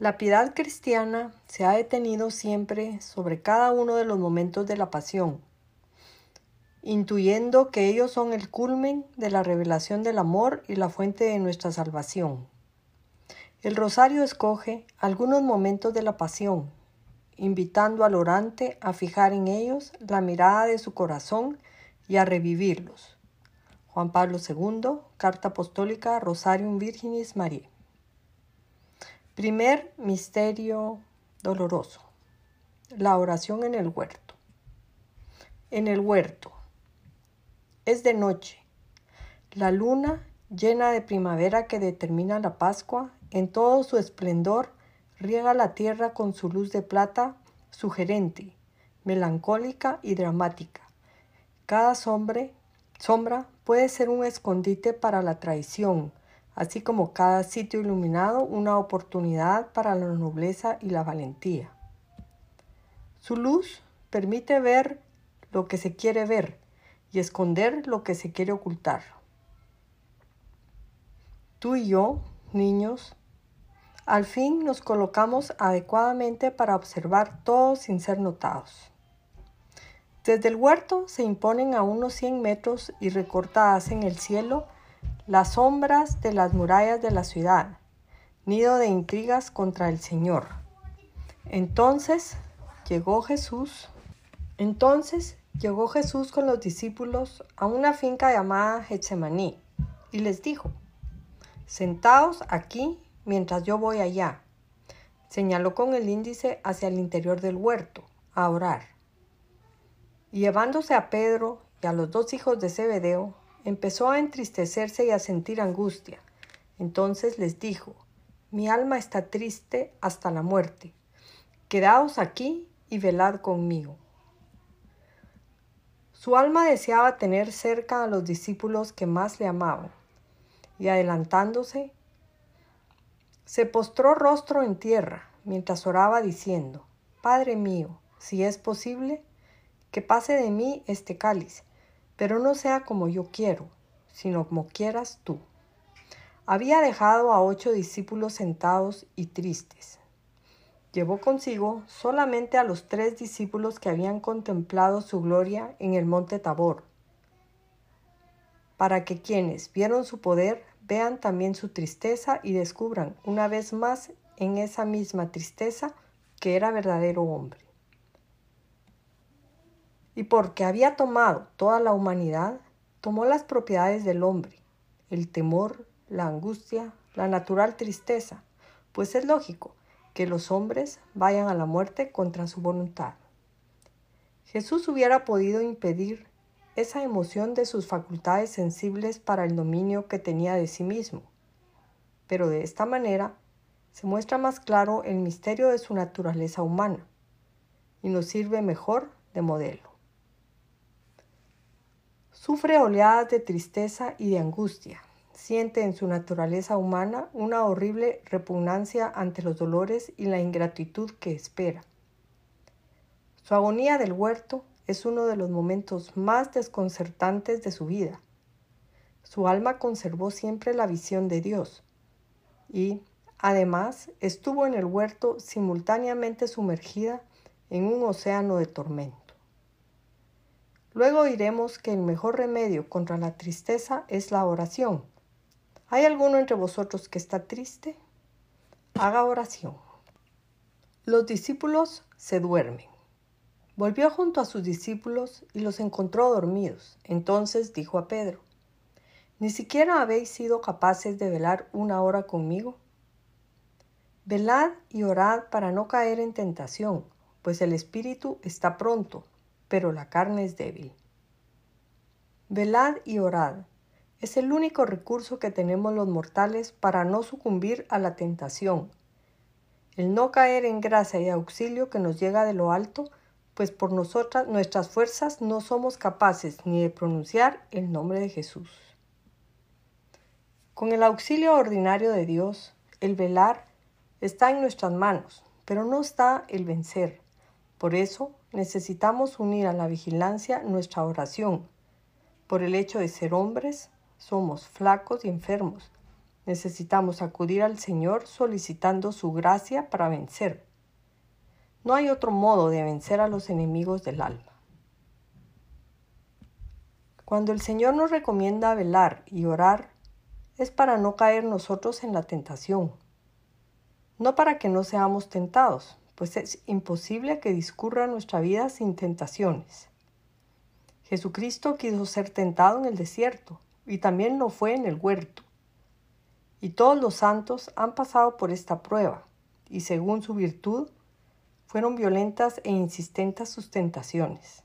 La piedad cristiana se ha detenido siempre sobre cada uno de los momentos de la pasión, intuyendo que ellos son el culmen de la revelación del amor y la fuente de nuestra salvación. El rosario escoge algunos momentos de la pasión, invitando al orante a fijar en ellos la mirada de su corazón y a revivirlos Juan Pablo II, Carta Apostólica Rosarium Virginis María. Primer misterio doloroso. La oración en el huerto. En el huerto. Es de noche. La luna, llena de primavera que determina la Pascua, en todo su esplendor, riega la tierra con su luz de plata sugerente, melancólica y dramática. Cada sombra Sombra puede ser un escondite para la traición, así como cada sitio iluminado una oportunidad para la nobleza y la valentía. Su luz permite ver lo que se quiere ver y esconder lo que se quiere ocultar. Tú y yo, niños, al fin nos colocamos adecuadamente para observar todo sin ser notados. Desde el huerto se imponen a unos 100 metros y recortadas en el cielo las sombras de las murallas de la ciudad, nido de intrigas contra el Señor. Entonces llegó Jesús. Entonces llegó Jesús con los discípulos a una finca llamada Getsemaní y les dijo, Sentaos aquí mientras yo voy allá. Señaló con el índice hacia el interior del huerto, a orar. Y llevándose a Pedro y a los dos hijos de Zebedeo, empezó a entristecerse y a sentir angustia. Entonces les dijo, Mi alma está triste hasta la muerte. Quedaos aquí y velad conmigo. Su alma deseaba tener cerca a los discípulos que más le amaban, y adelantándose, se postró rostro en tierra mientras oraba diciendo, Padre mío, si es posible, que pase de mí este cáliz, pero no sea como yo quiero, sino como quieras tú. Había dejado a ocho discípulos sentados y tristes. Llevó consigo solamente a los tres discípulos que habían contemplado su gloria en el monte Tabor, para que quienes vieron su poder vean también su tristeza y descubran una vez más en esa misma tristeza que era verdadero hombre y porque había tomado toda la humanidad, tomó las propiedades del hombre, el temor, la angustia, la natural tristeza, pues es lógico que los hombres vayan a la muerte contra su voluntad. Jesús hubiera podido impedir esa emoción de sus facultades sensibles para el dominio que tenía de sí mismo, pero de esta manera se muestra más claro el misterio de su naturaleza humana y nos sirve mejor de modelo. Sufre oleadas de tristeza y de angustia. Siente en su naturaleza humana una horrible repugnancia ante los dolores y la ingratitud que espera. Su agonía del huerto es uno de los momentos más desconcertantes de su vida. Su alma conservó siempre la visión de Dios y, además, estuvo en el huerto simultáneamente sumergida en un océano de tormento. Luego diremos que el mejor remedio contra la tristeza es la oración. ¿Hay alguno entre vosotros que está triste? Haga oración. Los discípulos se duermen. Volvió junto a sus discípulos y los encontró dormidos. Entonces dijo a Pedro, ¿Ni siquiera habéis sido capaces de velar una hora conmigo? Velad y orad para no caer en tentación, pues el espíritu está pronto, pero la carne es débil. Velad y orad. Es el único recurso que tenemos los mortales para no sucumbir a la tentación. El no caer en gracia y auxilio que nos llega de lo alto pues por nosotras, nuestras fuerzas no somos capaces ni de pronunciar el nombre de Jesús. Con el auxilio ordinario de Dios, el velar está en nuestras manos, pero no está el vencer. Por eso necesitamos unir a la vigilancia nuestra oración. Por el hecho de ser hombres, somos flacos y enfermos. Necesitamos acudir al Señor solicitando su gracia para vencer. No hay otro modo de vencer a los enemigos del alma. Cuando el Señor nos recomienda velar y orar, es para no caer nosotros en la tentación, no para que no seamos tentados, pues es imposible que discurra nuestra vida sin tentaciones. Jesucristo quiso ser tentado en el desierto y también lo fue en el huerto. Y todos los santos han pasado por esta prueba, y según su virtud, fueron violentas e insistentes sus tentaciones.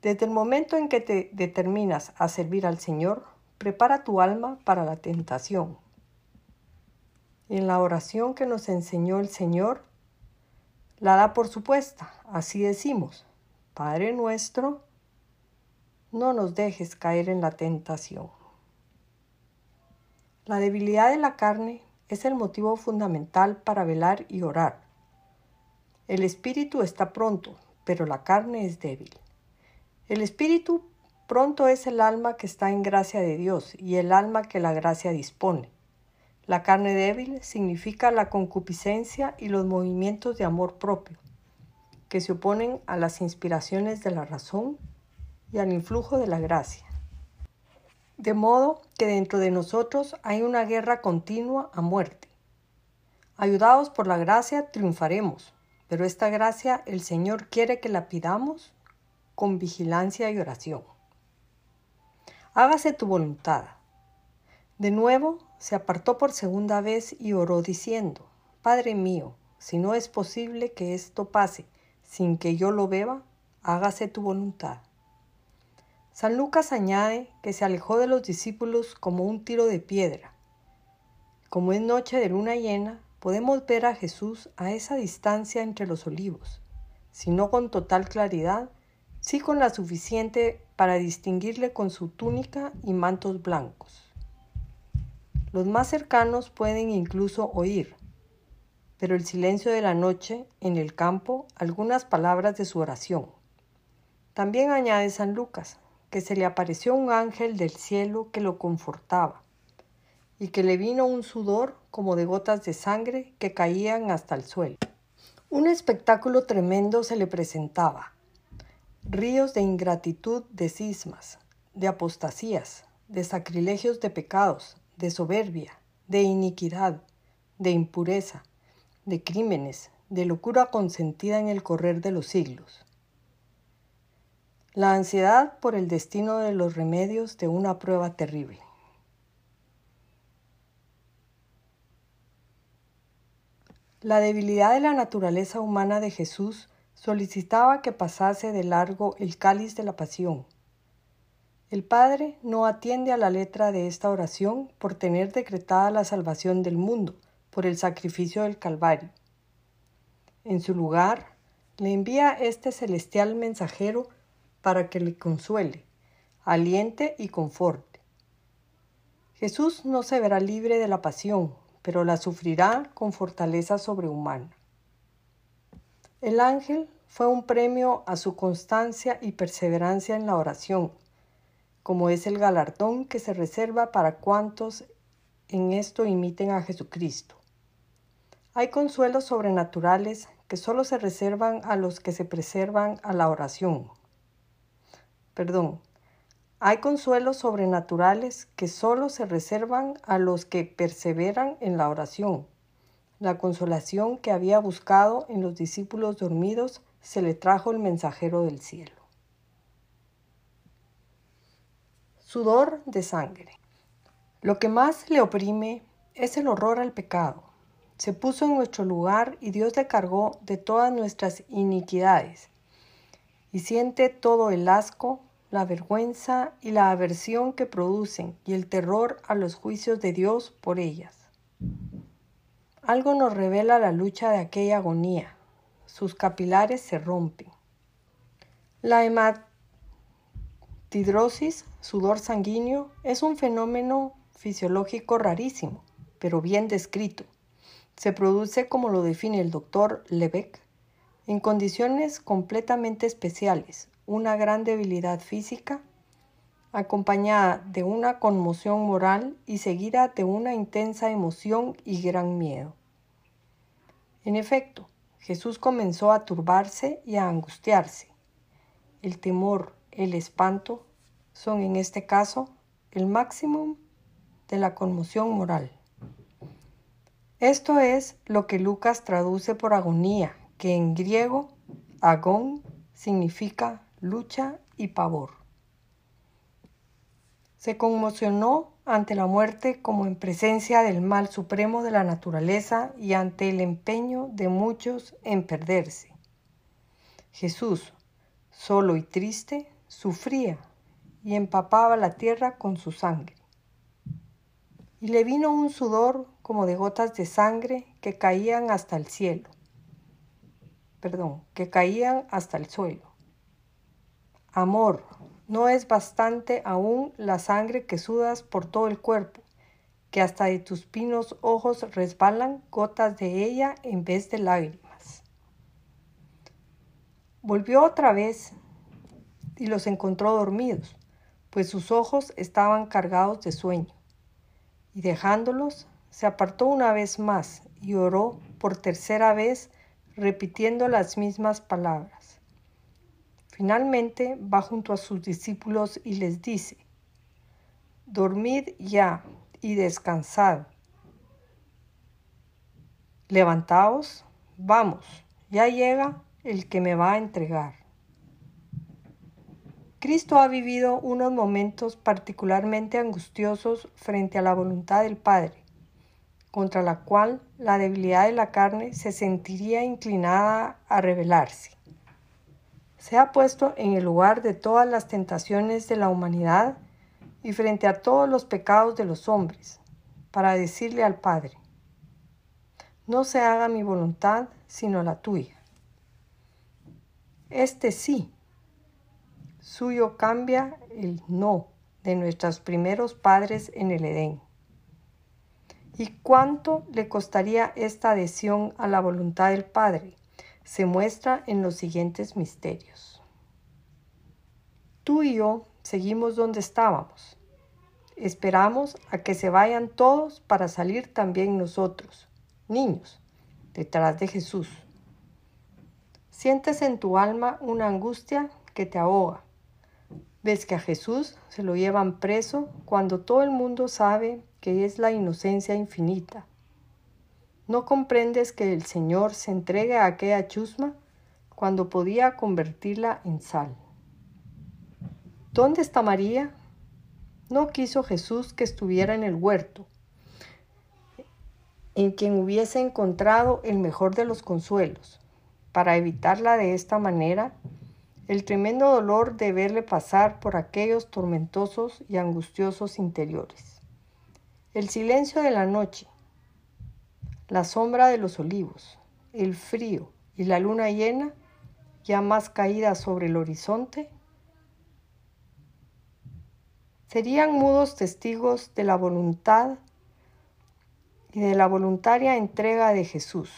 Desde el momento en que te determinas a servir al Señor, prepara tu alma para la tentación. En la oración que nos enseñó el Señor, la da por supuesta, así decimos, Padre nuestro, no nos dejes caer en la tentación. La debilidad de la carne es el motivo fundamental para velar y orar. El espíritu está pronto, pero la carne es débil. El espíritu pronto es el alma que está en gracia de Dios y el alma que la gracia dispone. La carne débil significa la concupiscencia y los movimientos de amor propio, que se oponen a las inspiraciones de la razón y al influjo de la gracia. De modo que dentro de nosotros hay una guerra continua a muerte. Ayudados por la gracia triunfaremos, pero esta gracia el Señor quiere que la pidamos con vigilancia y oración. Hágase tu voluntad. De nuevo se apartó por segunda vez y oró diciendo, Padre mío, si no es posible que esto pase sin que yo lo beba, hágase tu voluntad. San Lucas añade que se alejó de los discípulos como un tiro de piedra. Como es noche de luna llena, podemos ver a Jesús a esa distancia entre los olivos, si no con total claridad, sí con la suficiente para distinguirle con su túnica y mantos blancos. Los más cercanos pueden incluso oír, pero el silencio de la noche en el campo algunas palabras de su oración. También añade San Lucas que se le apareció un ángel del cielo que lo confortaba y que le vino un sudor como de gotas de sangre que caían hasta el suelo. Un espectáculo tremendo se le presentaba. Ríos de ingratitud de cismas, de apostasías, de sacrilegios de pecados, de soberbia, de iniquidad, de impureza, de crímenes, de locura consentida en el correr de los siglos. La ansiedad por el destino de los remedios de una prueba terrible. La debilidad de la naturaleza humana de Jesús solicitaba que pasase de largo el cáliz de la pasión. El Padre no atiende a la letra de esta oración por tener decretada la salvación del mundo por el sacrificio del Calvario. En su lugar, le envía este celestial mensajero para que le consuele, aliente y conforte. Jesús no se verá libre de la pasión, pero la sufrirá con fortaleza sobrehumana. El ángel fue un premio a su constancia y perseverancia en la oración, como es el galardón que se reserva para cuantos en esto imiten a Jesucristo. Hay consuelos sobrenaturales que solo se reservan a los que se preservan a la oración. Perdón, hay consuelos sobrenaturales que solo se reservan a los que perseveran en la oración. La consolación que había buscado en los discípulos dormidos se le trajo el mensajero del cielo. Sudor de sangre. Lo que más le oprime es el horror al pecado. Se puso en nuestro lugar y Dios le cargó de todas nuestras iniquidades y siente todo el asco, la vergüenza y la aversión que producen y el terror a los juicios de Dios por ellas. Algo nos revela la lucha de aquella agonía. sus capilares se rompen. La hematidrosis, sudor sanguíneo, es un fenómeno fisiológico rarísimo, pero bien descrito. Se produce, como lo define el doctor Lebec, en condiciones completamente especiales, una gran debilidad física, acompañada de una conmoción moral y seguida de una intensa emoción y gran miedo. En efecto, Jesús comenzó a turbarse y a angustiarse. El temor, el espanto, son en este caso el máximo de la conmoción moral. Esto es lo que Lucas traduce por agonía, que en griego agón significa lucha y pavor. Se conmocionó ante la muerte como en presencia del mal supremo de la naturaleza y ante el empeño de muchos en perderse. Jesús, solo y triste, sufría y empapaba la tierra con su sangre. Y le vino un sudor como de gotas de sangre que caían hasta el cielo, perdón, que caían hasta el suelo. Amor, no es bastante aún la sangre que sudas por todo el cuerpo, que hasta de tus pinos ojos resbalan gotas de ella en vez de lágrimas. Volvió otra vez y los encontró dormidos, pues sus ojos estaban cargados de sueño. Y dejándolos, se apartó una vez más y oró por tercera vez, repitiendo las mismas palabras. Finalmente va junto a sus discípulos y les dice, Dormid ya y descansad. Levantaos, vamos, ya llega el que me va a entregar. Cristo ha vivido unos momentos particularmente angustiosos frente a la voluntad del Padre, contra la cual la debilidad de la carne se sentiría inclinada a rebelarse se ha puesto en el lugar de todas las tentaciones de la humanidad y frente a todos los pecados de los hombres, para decirle al Padre, no se haga mi voluntad sino la tuya. Este sí, suyo cambia el no de nuestros primeros padres en el Edén. ¿Y cuánto le costaría esta adhesión a la voluntad del Padre? se muestra en los siguientes misterios. Tú y yo seguimos donde estábamos. Esperamos a que se vayan todos para salir también nosotros, niños, detrás de Jesús. Sientes en tu alma una angustia que te ahoga. Ves que a Jesús se lo llevan preso cuando todo el mundo sabe que es la inocencia infinita ¿No comprendes que el Señor se entregue a aquella chusma cuando podía convertirla en sal? ¿Dónde está María? No quiso Jesús que estuviera en el huerto, en quien hubiese encontrado el mejor de los consuelos. Para evitarla de esta manera, el tremendo dolor de verle pasar por aquellos tormentosos y angustiosos interiores. El silencio de la noche, la sombra de los olivos, el frío y la luna llena, ya más caída sobre el horizonte, serían mudos testigos de la voluntad y de la voluntaria entrega de Jesús,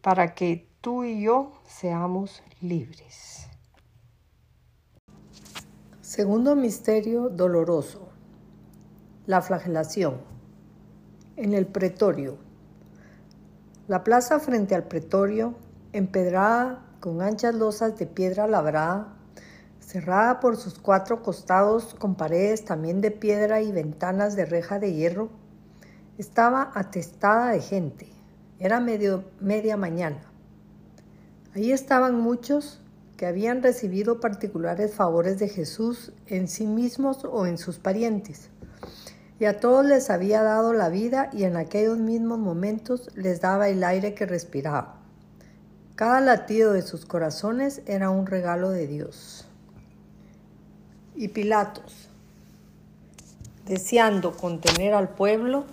para que tú y yo seamos libres. Segundo misterio doloroso, la flagelación. En el pretorio, la plaza frente al pretorio, empedrada con anchas losas de piedra labrada, cerrada por sus cuatro costados con paredes también de piedra y ventanas de reja de hierro, estaba atestada de gente. Era medio, media mañana. Ahí estaban muchos que habían recibido particulares favores de Jesús en sí mismos o en sus parientes y a todos les había dado la vida y en aquellos mismos momentos les daba el aire que respiraba. Cada latido de sus corazones era un regalo de Dios. Y Pilatos, deseando contener al pueblo,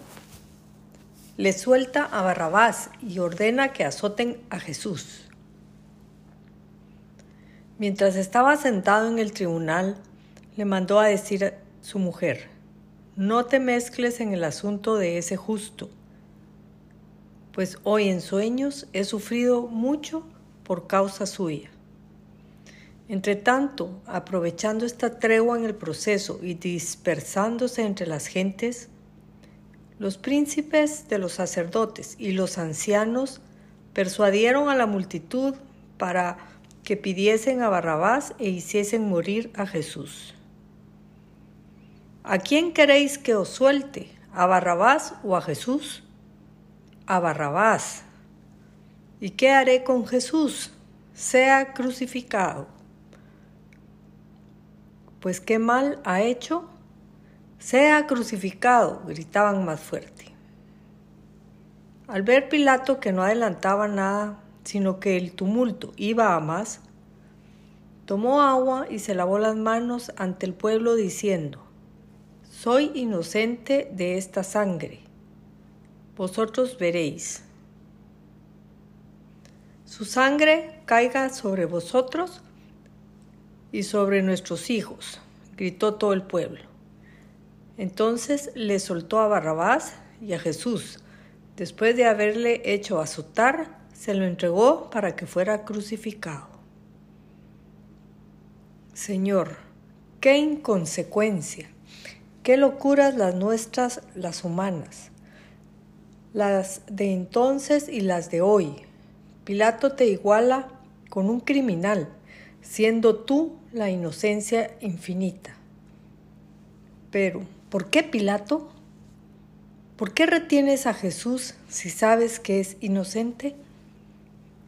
le suelta a Barrabás y ordena que azoten a Jesús. Mientras estaba sentado en el tribunal, le mandó a decir a su mujer, no te mezcles en el asunto de ese justo, pues hoy en sueños he sufrido mucho por causa suya. Entre tanto, aprovechando esta tregua en el proceso y dispersándose entre las gentes, los príncipes de los sacerdotes y los ancianos persuadieron a la multitud para que pidiesen a Barrabás e hiciesen morir a Jesús. ¿A quién queréis que os suelte? ¿A Barrabás o a Jesús? A Barrabás. ¿Y qué haré con Jesús? Sea crucificado. Pues qué mal ha hecho. Sea crucificado, gritaban más fuerte. Al ver Pilato que no adelantaba nada, sino que el tumulto iba a más, tomó agua y se lavó las manos ante el pueblo diciendo, Soy inocente de esta sangre, vosotros veréis. Su sangre caiga sobre vosotros y sobre nuestros hijos, gritó todo el pueblo. Entonces le soltó a Barrabás y a Jesús. Después de haberle hecho azotar, se lo entregó para que fuera crucificado. Señor, qué inconsecuencia, qué locuras las nuestras, las humanas, las de entonces y las de hoy. Pilato te iguala con un criminal, siendo tú la inocencia infinita. Pero, ¿por qué Pilato? ¿Por qué retienes a Jesús si sabes que es inocente?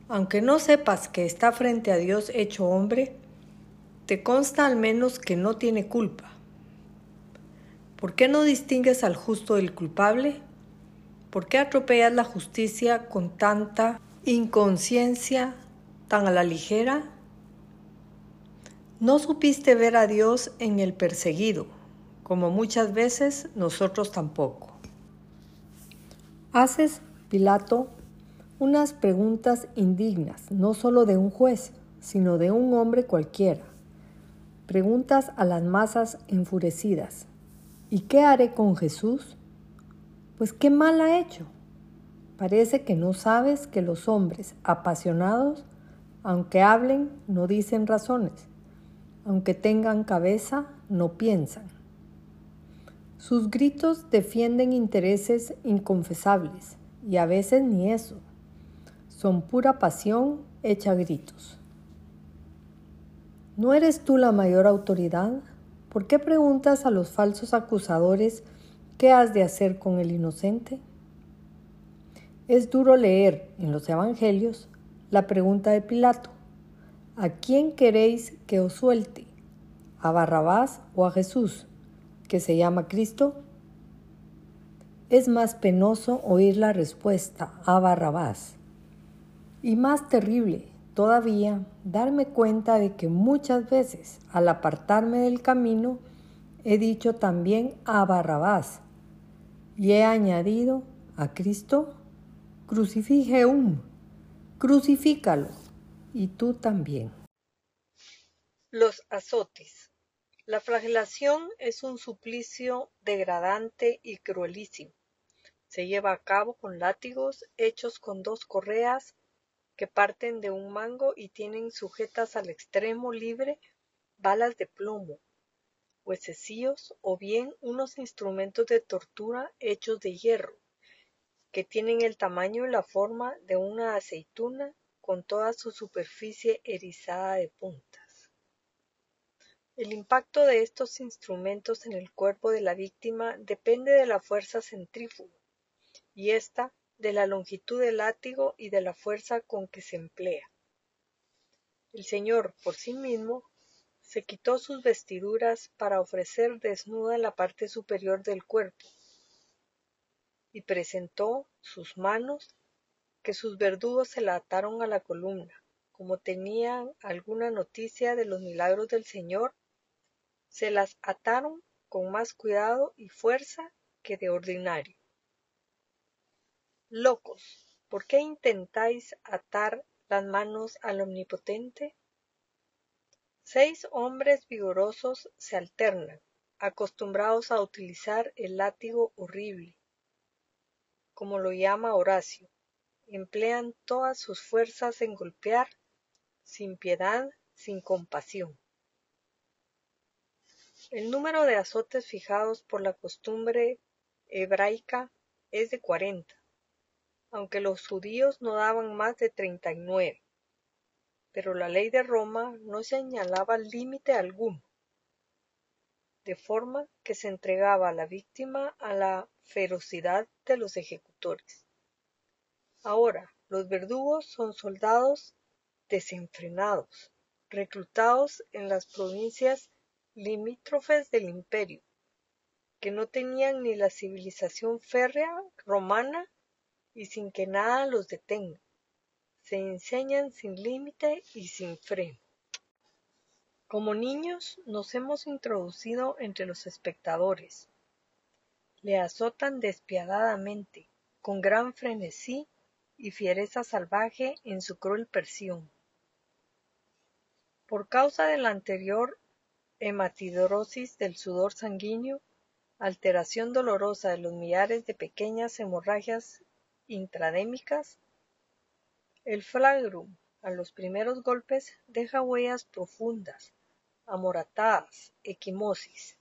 Aunque no sepas que está frente a Dios hecho hombre, te consta al menos que no tiene culpa. ¿Por qué no distingues al justo del culpable? ¿Por qué atropellas la justicia con tanta inconsciencia tan a la ligera? No supiste ver a Dios en el perseguido, como muchas veces nosotros tampoco. Haces, Pilato, unas preguntas indignas, no solo de un juez, sino de un hombre cualquiera. Preguntas a las masas enfurecidas. ¿Y qué haré con Jesús? Pues qué mal ha hecho. Parece que no sabes que los hombres apasionados, aunque hablen, no dicen razones aunque tengan cabeza, no piensan. Sus gritos defienden intereses inconfesables y a veces ni eso. Son pura pasión hecha gritos. ¿No eres tú la mayor autoridad? ¿Por qué preguntas a los falsos acusadores qué has de hacer con el inocente? Es duro leer en los Evangelios la pregunta de Pilato. ¿A quién queréis que os suelte? ¿A Barrabás o a Jesús, que se llama Cristo? Es más penoso oír la respuesta a Barrabás. Y más terrible todavía darme cuenta de que muchas veces al apartarme del camino he dicho también a Barrabás y he añadido a Cristo, crucifigeum, crucifícalo y tú también. Los azotes. La flagelación es un suplicio degradante y cruelísimo. Se lleva a cabo con látigos hechos con dos correas que parten de un mango y tienen sujetas al extremo libre balas de plomo, huesecillos o bien unos instrumentos de tortura hechos de hierro, que tienen el tamaño y la forma de una aceituna con toda su superficie erizada de puntas. El impacto de estos instrumentos en el cuerpo de la víctima depende de la fuerza centrífuga, y ésta de la longitud del látigo y de la fuerza con que se emplea. El señor, por sí mismo, se quitó sus vestiduras para ofrecer desnuda la parte superior del cuerpo, y presentó sus manos que sus verdugos se la ataron a la columna, como tenían alguna noticia de los milagros del Señor, se las ataron con más cuidado y fuerza que de ordinario. Locos, ¿por qué intentáis atar las manos al Omnipotente? Seis hombres vigorosos se alternan, acostumbrados a utilizar el látigo horrible, como lo llama Horacio, emplean todas sus fuerzas en golpear, sin piedad, sin compasión. El número de azotes fijados por la costumbre hebraica es de cuarenta, aunque los judíos no daban más de treinta y nueve pero la ley de Roma no señalaba límite alguno, de forma que se entregaba a la víctima a la ferocidad de los ejecutores. Ahora, los verdugos son soldados desenfrenados, reclutados en las provincias limítrofes del imperio, que no tenían ni la civilización férrea romana y sin que nada los detenga se enseñan sin límite y sin freno. Como niños nos hemos introducido entre los espectadores. Le azotan despiadadamente, con gran frenesí y fiereza salvaje en su cruel presión. Por causa de la anterior hematidrosis del sudor sanguíneo, alteración dolorosa de los millares de pequeñas hemorragias intradémicas, el flagrum a los primeros golpes deja huellas profundas, amoratadas, equimosis.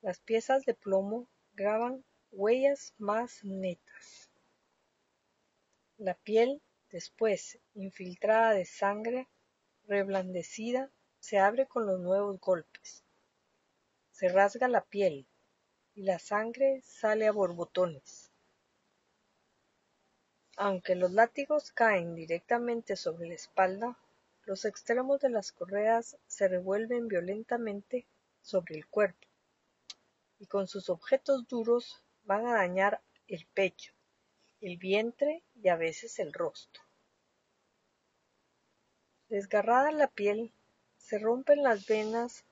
Las piezas de plomo graban huellas más netas. La piel, después infiltrada de sangre, reblandecida, se abre con los nuevos golpes. Se rasga la piel y la sangre sale a borbotones. Aunque los látigos caen directamente sobre la espalda, los extremos de las correas se revuelven violentamente sobre el cuerpo y con sus objetos duros van a dañar el pecho, el vientre y a veces el rostro. Desgarrada la piel, se rompen las venas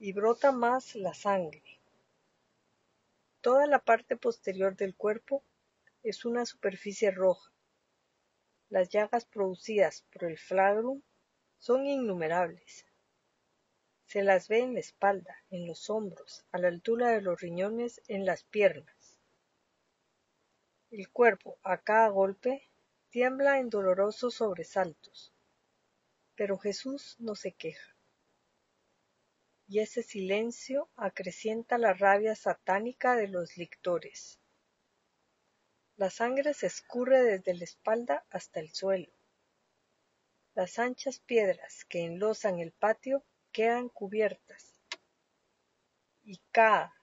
y brota más la sangre. Toda la parte posterior del cuerpo es una superficie roja. Las llagas producidas por el flagrum son innumerables. Se las ve en la espalda, en los hombros, a la altura de los riñones, en las piernas. El cuerpo, a cada golpe, tiembla en dolorosos sobresaltos. Pero Jesús no se queja. Y ese silencio acrecienta la rabia satánica de los lictores. La sangre se escurre desde la espalda hasta el suelo. Las anchas piedras que enlozan el patio quedan cubiertas, y, cada,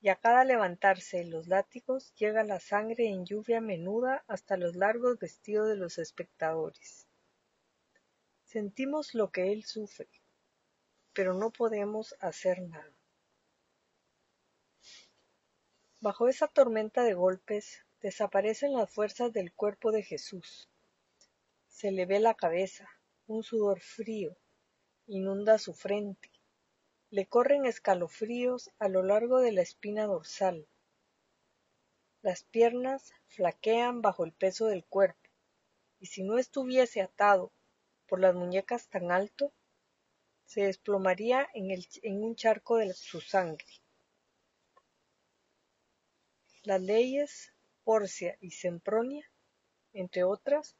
y a cada levantarse los látigos llega la sangre en lluvia menuda hasta los largos vestidos de los espectadores. Sentimos lo que él sufre, pero no podemos hacer nada. Bajo esa tormenta de golpes desaparecen las fuerzas del cuerpo de Jesús. Se le ve la cabeza, un sudor frío, inunda su frente. Le corren escalofríos a lo largo de la espina dorsal. Las piernas flaquean bajo el peso del cuerpo, y si no estuviese atado por las muñecas tan alto, se desplomaría en, en un charco de su sangre. Las leyes Porcia y Sempronia, entre otras,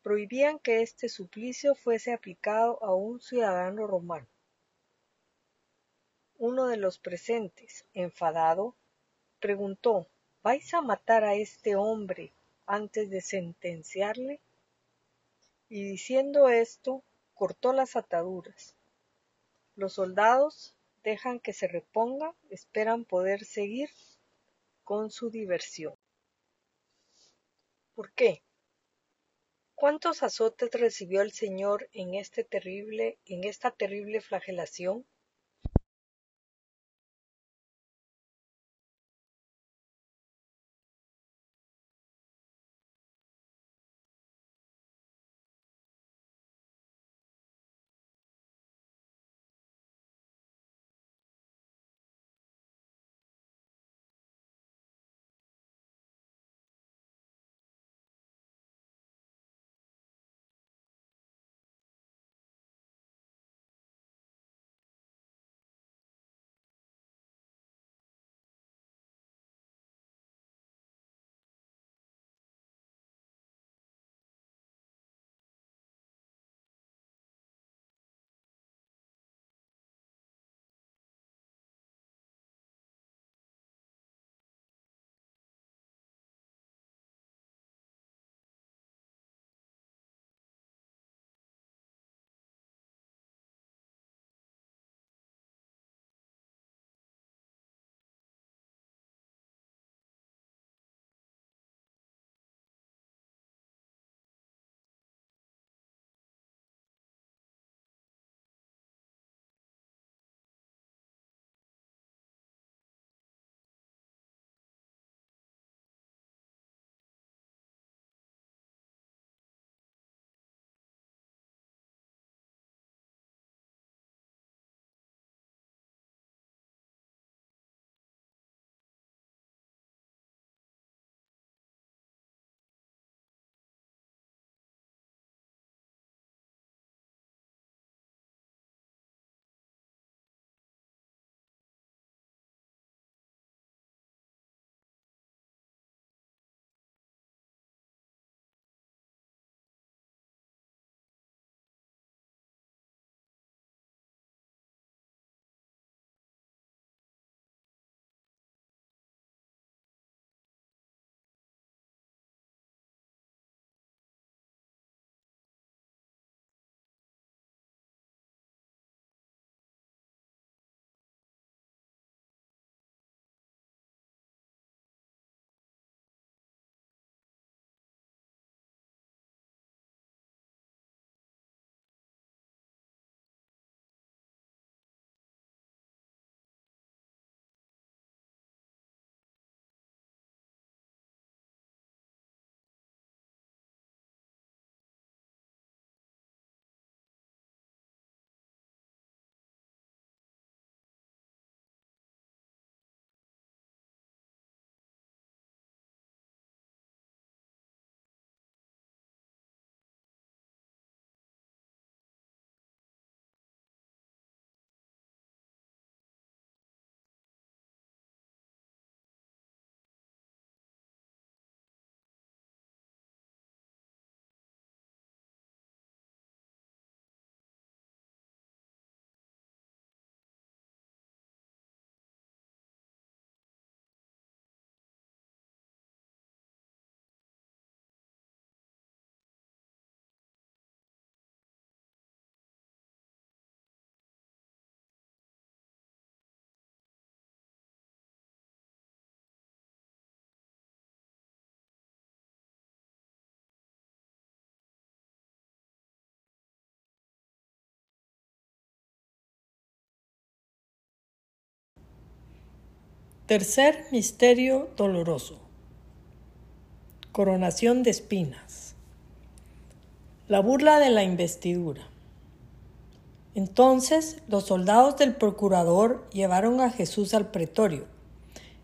prohibían que este suplicio fuese aplicado a un ciudadano romano. Uno de los presentes, enfadado, preguntó ¿Vais a matar a este hombre antes de sentenciarle? Y diciendo esto, cortó las ataduras. Los soldados dejan que se reponga, esperan poder seguir con su diversión. ¿Por qué? ¿Cuántos azotes recibió el Señor en este terrible, en esta terrible flagelación? Tercer misterio doloroso. Coronación de espinas. La burla de la investidura. Entonces los soldados del procurador llevaron a Jesús al pretorio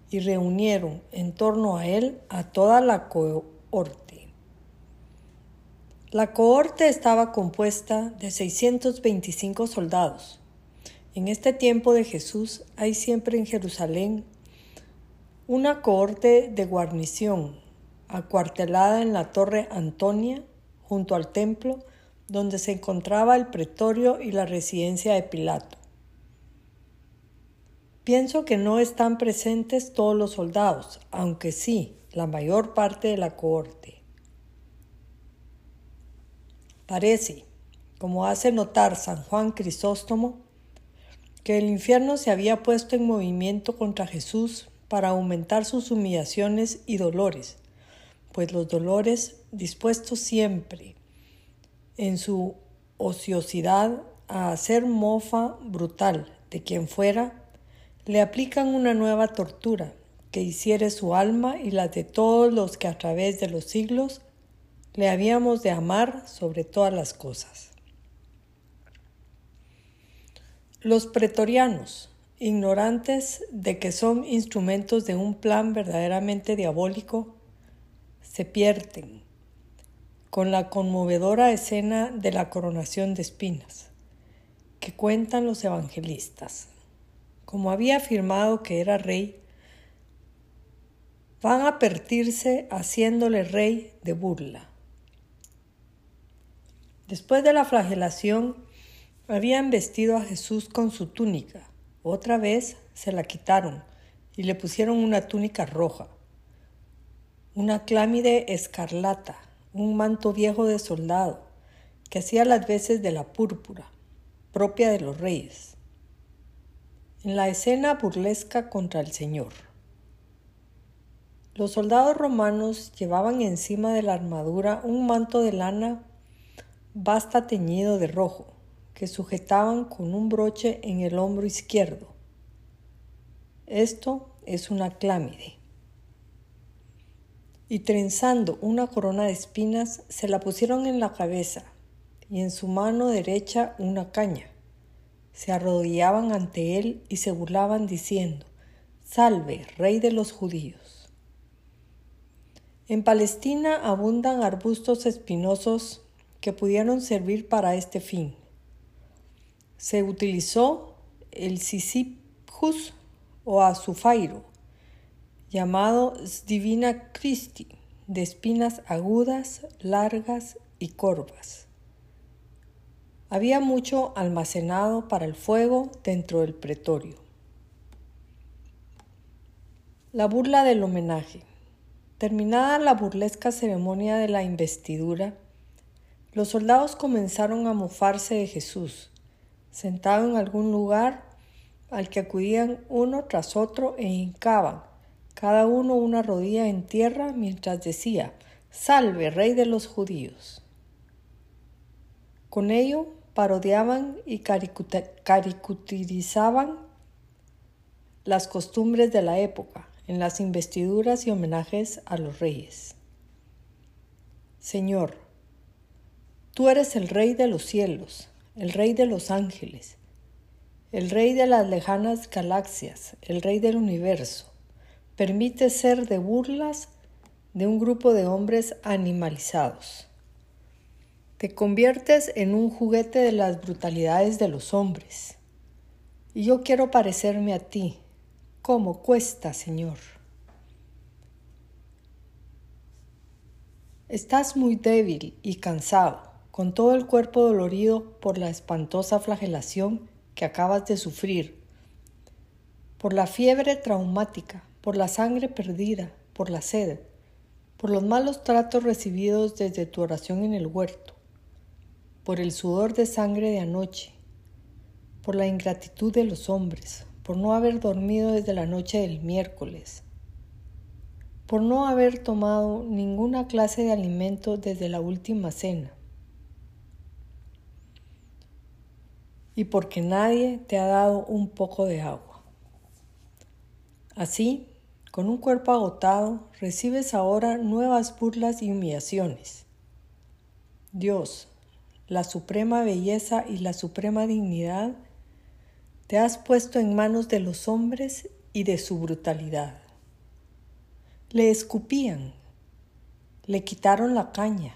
y reunieron en torno a él a toda la cohorte. La cohorte estaba compuesta de 625 soldados. En este tiempo de Jesús hay siempre en Jerusalén una cohorte de guarnición acuartelada en la torre Antonia, junto al templo, donde se encontraba el pretorio y la residencia de Pilato. Pienso que no están presentes todos los soldados, aunque sí la mayor parte de la cohorte. Parece, como hace notar San Juan Crisóstomo, que el infierno se había puesto en movimiento contra Jesús para aumentar sus humillaciones y dolores, pues los dolores dispuestos siempre en su ociosidad a hacer mofa brutal de quien fuera, le aplican una nueva tortura que hiciere su alma y la de todos los que a través de los siglos le habíamos de amar sobre todas las cosas. Los pretorianos, ignorantes de que son instrumentos de un plan verdaderamente diabólico, se pierden con la conmovedora escena de la coronación de espinas que cuentan los evangelistas. Como había afirmado que era rey, van a pertirse haciéndole rey de burla. Después de la flagelación, habían vestido a Jesús con su túnica otra vez se la quitaron y le pusieron una túnica roja, una clámide escarlata, un manto viejo de soldado, que hacía las veces de la púrpura, propia de los reyes. En la escena burlesca contra el Señor. Los soldados romanos llevaban encima de la armadura un manto de lana basta teñido de rojo, que sujetaban con un broche en el hombro izquierdo. Esto es una clámide. Y trenzando una corona de espinas, se la pusieron en la cabeza y en su mano derecha una caña. Se arrodillaban ante él y se burlaban diciendo, Salve, rey de los judíos. En Palestina abundan arbustos espinosos que pudieron servir para este fin se utilizó el Sisyphus o azufairo, llamado Divina Christi, de espinas agudas, largas y corvas. Había mucho almacenado para el fuego dentro del pretorio. La burla del homenaje. Terminada la burlesca ceremonia de la investidura, los soldados comenzaron a mofarse de Jesús sentado en algún lugar al que acudían uno tras otro e hincaban, cada uno una rodilla en tierra mientras decía, Salve, Rey de los judíos. Con ello parodiaban y caricaturizaban las costumbres de la época en las investiduras y homenajes a los reyes. Señor, tú eres el Rey de los cielos, el rey de los ángeles, el rey de las lejanas galaxias, el rey del universo, permite ser de burlas de un grupo de hombres animalizados. Te conviertes en un juguete de las brutalidades de los hombres. Y yo quiero parecerme a ti. ¿Cómo cuesta, Señor? Estás muy débil y cansado con todo el cuerpo dolorido por la espantosa flagelación que acabas de sufrir, por la fiebre traumática, por la sangre perdida, por la sed, por los malos tratos recibidos desde tu oración en el huerto, por el sudor de sangre de anoche, por la ingratitud de los hombres, por no haber dormido desde la noche del miércoles, por no haber tomado ninguna clase de alimento desde la última cena, y porque nadie te ha dado un poco de agua. Así, con un cuerpo agotado, recibes ahora nuevas burlas y humillaciones. Dios, la suprema belleza y la suprema dignidad, te has puesto en manos de los hombres y de su brutalidad. Le escupían, le quitaron la caña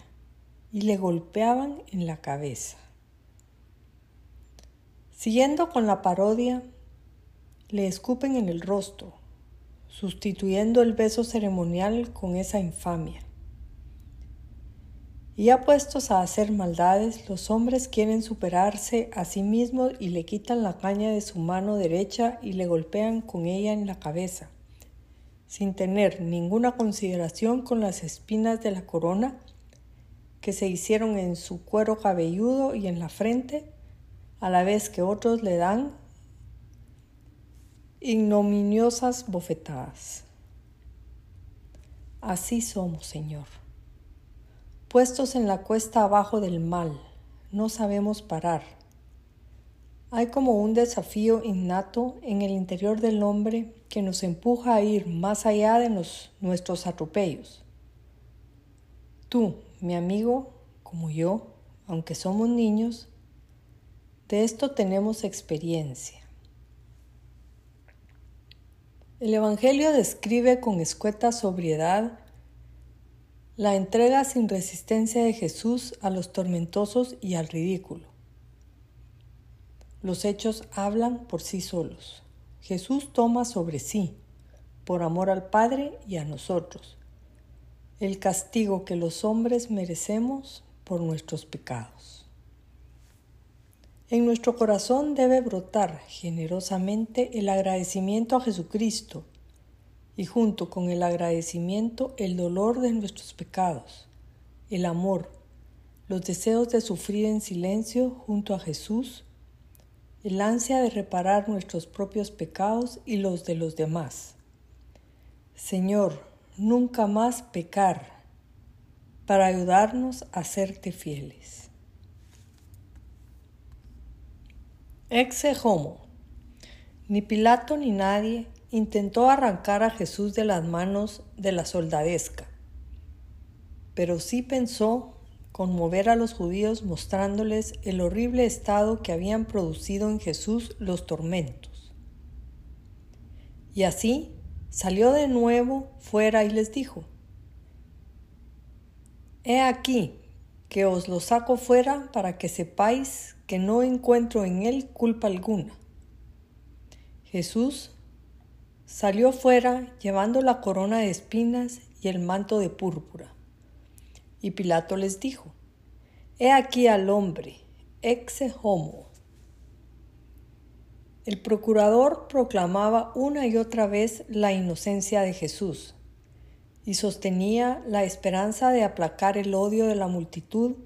y le golpeaban en la cabeza. Siguiendo con la parodia, le escupen en el rostro, sustituyendo el beso ceremonial con esa infamia. Y ya puestos a hacer maldades, los hombres quieren superarse a sí mismos y le quitan la caña de su mano derecha y le golpean con ella en la cabeza, sin tener ninguna consideración con las espinas de la corona que se hicieron en su cuero cabelludo y en la frente, a la vez que otros le dan ignominiosas bofetadas. Así somos, Señor puestos en la cuesta abajo del mal, no sabemos parar. Hay como un desafío innato en el interior del hombre que nos empuja a ir más allá de nuestros atropellos. Tú, mi amigo, como yo, aunque somos niños, de esto tenemos experiencia. El Evangelio describe con escueta sobriedad la entrega sin resistencia de Jesús a los tormentosos y al ridículo. Los hechos hablan por sí solos. Jesús toma sobre sí, por amor al Padre y a nosotros, el castigo que los hombres merecemos por nuestros pecados. En nuestro corazón debe brotar generosamente el agradecimiento a Jesucristo y junto con el agradecimiento el dolor de nuestros pecados, el amor, los deseos de sufrir en silencio junto a Jesús, el ansia de reparar nuestros propios pecados y los de los demás. Señor, nunca más pecar para ayudarnos a serte fieles. Exe homo. Ni Pilato ni nadie intentó arrancar a Jesús de las manos de la soldadesca, pero sí pensó conmover a los judíos mostrándoles el horrible estado que habían producido en Jesús los tormentos. Y así salió de nuevo fuera y les dijo, He aquí que os lo saco fuera para que sepáis que no encuentro en él culpa alguna. Jesús Salió fuera llevando la corona de espinas y el manto de púrpura. Y Pilato les dijo, He aquí al hombre, exe homo. El procurador proclamaba una y otra vez la inocencia de Jesús y sostenía la esperanza de aplacar el odio de la multitud,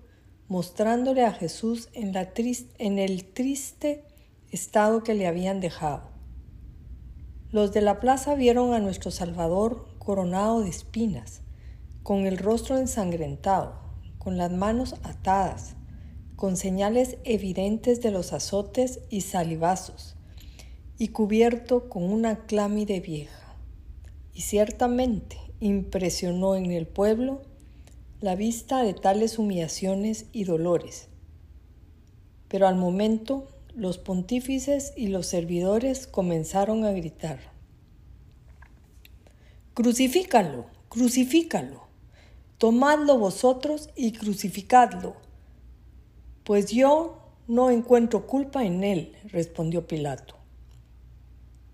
mostrándole a Jesús en, la en el triste estado que le habían dejado. Los de la plaza vieron a nuestro Salvador coronado de espinas, con el rostro ensangrentado, con las manos atadas, con señales evidentes de los azotes y salivazos, y cubierto con una clámide vieja. Y ciertamente impresionó en el pueblo la vista de tales humillaciones y dolores. Pero al momento los pontífices y los servidores comenzaron a gritar, Crucifícalo, crucifícalo, tomadlo vosotros y crucificadlo, pues yo no encuentro culpa en él, respondió Pilato.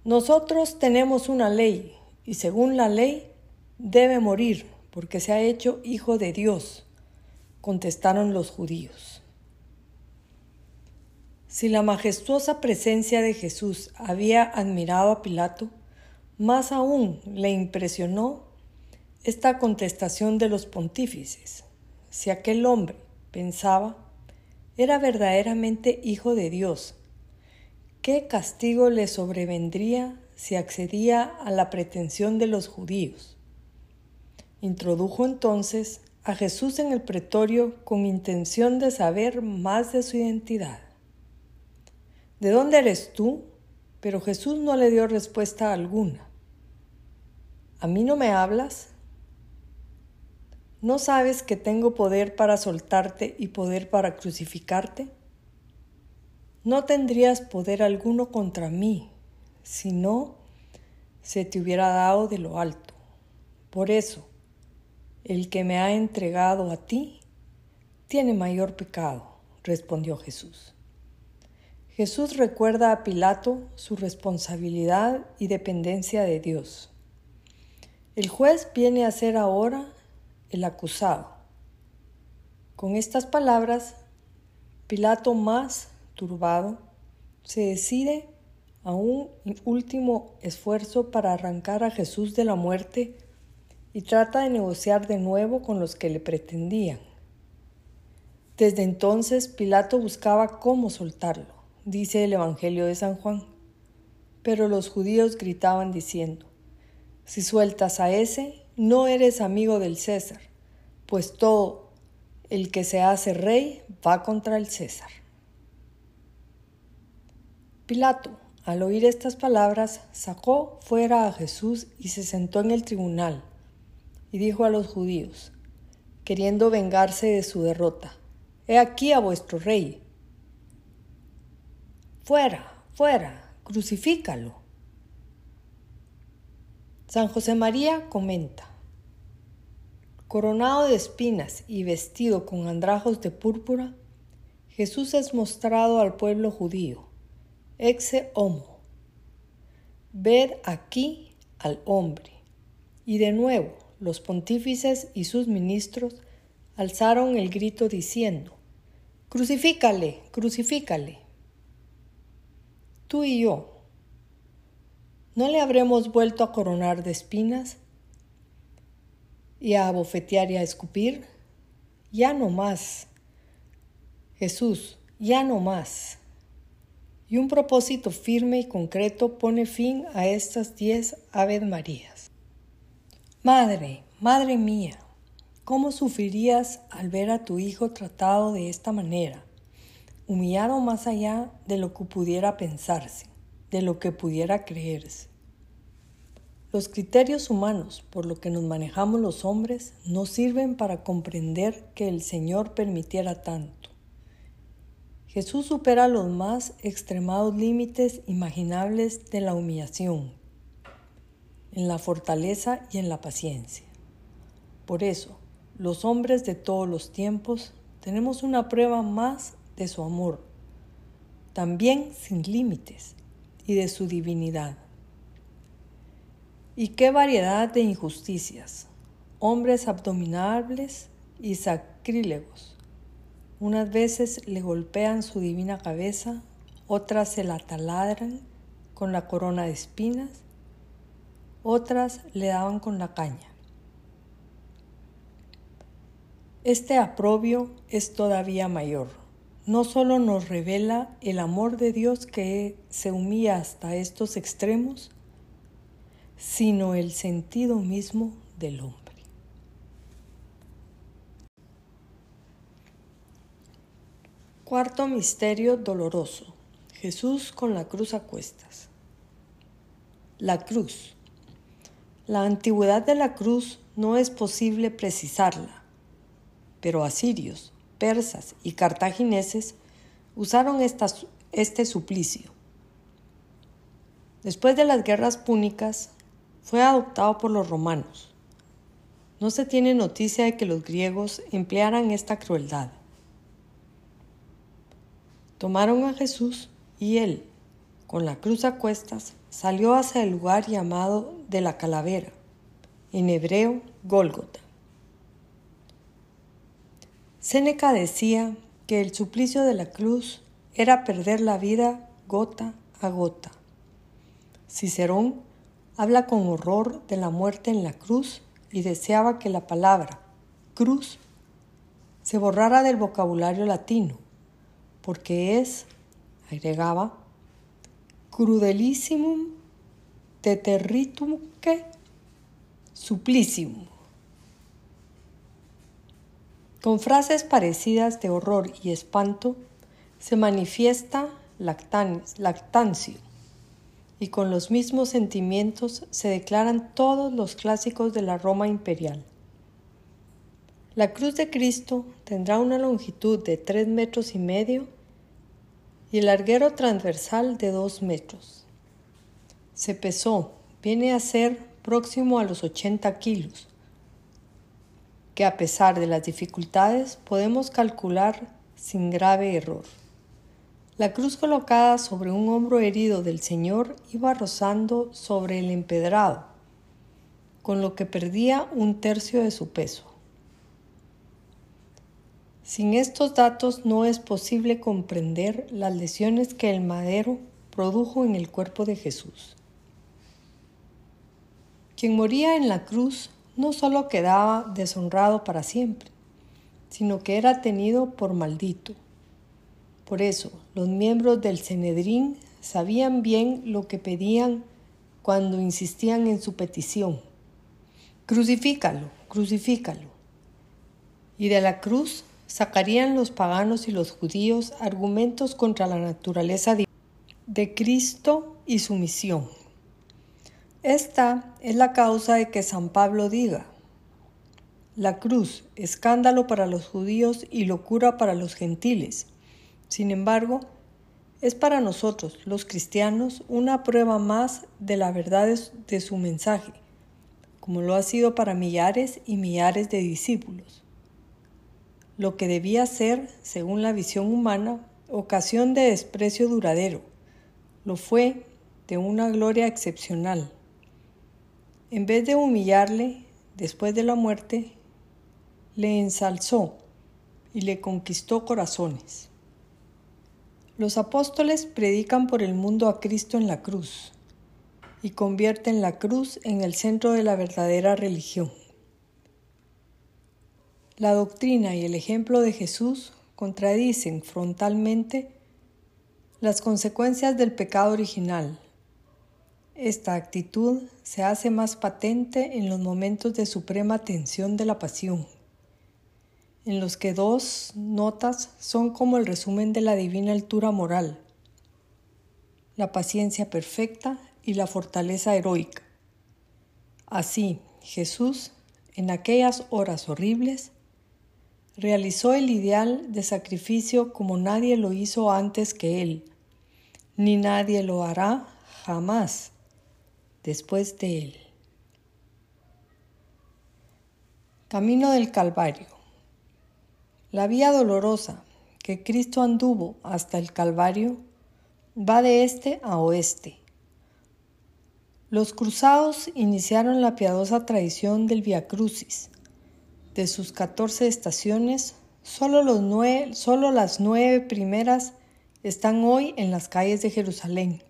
Nosotros tenemos una ley, y según la ley debe morir, porque se ha hecho hijo de Dios, contestaron los judíos. Si la majestuosa presencia de Jesús había admirado a Pilato, más aún le impresionó esta contestación de los pontífices. Si aquel hombre, pensaba, era verdaderamente hijo de Dios, ¿qué castigo le sobrevendría si accedía a la pretensión de los judíos? Introdujo entonces a Jesús en el pretorio con intención de saber más de su identidad. ¿De dónde eres tú? Pero Jesús no le dio respuesta alguna. ¿A mí no me hablas? ¿No sabes que tengo poder para soltarte y poder para crucificarte? No tendrías poder alguno contra mí, si no se te hubiera dado de lo alto. Por eso, el que me ha entregado a ti tiene mayor pecado, respondió Jesús. Jesús recuerda a Pilato su responsabilidad y dependencia de Dios. El juez viene a ser ahora el acusado. Con estas palabras, Pilato más turbado se decide a un último esfuerzo para arrancar a Jesús de la muerte y trata de negociar de nuevo con los que le pretendían. Desde entonces Pilato buscaba cómo soltarlo, dice el Evangelio de San Juan. Pero los judíos gritaban diciendo, si sueltas a ese, no eres amigo del César, pues todo el que se hace rey va contra el César. Pilato, al oír estas palabras, sacó fuera a Jesús y se sentó en el tribunal, y dijo a los judíos, queriendo vengarse de su derrota, He aquí a vuestro rey. Fuera, fuera, crucifícalo. San José María comenta, Coronado de espinas y vestido con andrajos de púrpura, Jesús es mostrado al pueblo judío, exe homo. Ved aquí al hombre. Y de nuevo los pontífices y sus ministros alzaron el grito diciendo, Crucifícale, crucifícale. Tú y yo, ¿No le habremos vuelto a coronar de espinas y a abofetear y a escupir? Ya no más. Jesús, ya no más. Y un propósito firme y concreto pone fin a estas diez Ave Marías. Madre, Madre mía, ¿cómo sufrirías al ver a tu hijo tratado de esta manera, humillado más allá de lo que pudiera pensarse? de lo que pudiera creerse. Los criterios humanos por lo que nos manejamos los hombres no sirven para comprender que el Señor permitiera tanto. Jesús supera los más extremados límites imaginables de la humillación, en la fortaleza y en la paciencia. Por eso, los hombres de todos los tiempos tenemos una prueba más de su amor, también sin límites, y de su divinidad. Y qué variedad de injusticias, hombres abominables y sacrílegos. Unas veces le golpean su divina cabeza, otras se la taladran con la corona de espinas, otras le daban con la caña. Este aprobio es todavía mayor no solo nos revela el amor de Dios que se humilla hasta estos extremos, sino el sentido mismo del hombre. Cuarto misterio doloroso. Jesús con la cruz a cuestas. La cruz. La antigüedad de la cruz no es posible precisarla, pero asirios, persas y cartagineses usaron este suplicio. Después de las guerras púnicas, fue adoptado por los romanos. No se tiene noticia de que los griegos emplearan esta crueldad. Tomaron a Jesús y él, con la cruz a cuestas, salió hacia el lugar llamado de la calavera, en hebreo Gólgota. Séneca decía que el suplicio de la cruz era perder la vida gota a gota. Cicerón habla con horror de la muerte en la cruz y deseaba que la palabra cruz se borrara del vocabulario latino, porque es, agregaba, crudelissimum que supplicium. Con frases parecidas de horror y espanto se manifiesta lactancio, y con los mismos sentimientos se declaran todos los clásicos de la Roma imperial. La cruz de Cristo tendrá una longitud de tres metros y medio y el larguero transversal de dos metros. Se pesó, viene a ser próximo a los 80 kilos, que a pesar de las dificultades podemos calcular sin grave error. La cruz colocada sobre un hombro herido del Señor iba rozando sobre el empedrado, con lo que perdía un tercio de su peso. Sin estos datos no es posible comprender las lesiones que el madero produjo en el cuerpo de Jesús. Quien moría en la cruz no solo quedaba deshonrado para siempre, sino que era tenido por maldito por eso, los miembros del Cenedrín sabían bien lo que pedían cuando insistían en su petición. Crucifícalo, crucifícalo. Y de la cruz sacarían los paganos y los judíos argumentos contra la naturaleza de Cristo y su misión. Esta es la causa de que San Pablo diga, la cruz, escándalo para los judíos y locura para los gentiles sin embargo, es para nosotros, los cristianos, una prueba más de la verdad de su mensaje, como lo ha sido para millares y millares de discípulos. Lo que debía ser, según la visión humana, ocasión de desprecio duradero, lo fue de una gloria excepcional. En vez de humillarle después de la muerte, le ensalzó y le conquistó corazones. Los apóstoles predican por el mundo a Cristo en la cruz y convierten la cruz en el centro de la verdadera religión. La doctrina y el ejemplo de Jesús contradicen frontalmente las consecuencias del pecado original. Esta actitud se hace más patente en los momentos de suprema tensión de la pasión en los que dos notas son como el resumen de la divina altura moral, la paciencia perfecta y la fortaleza heroica. Así, Jesús, en aquellas horas horribles, realizó el ideal de sacrificio como nadie lo hizo antes que Él, ni nadie lo hará jamás después de Él. Camino del Calvario. La vía dolorosa que Cristo anduvo hasta el Calvario va de este a oeste. Los cruzados iniciaron la piadosa tradición del Via Crucis. De sus 14 estaciones, solo, los solo las nueve primeras están hoy en las calles de Jerusalén.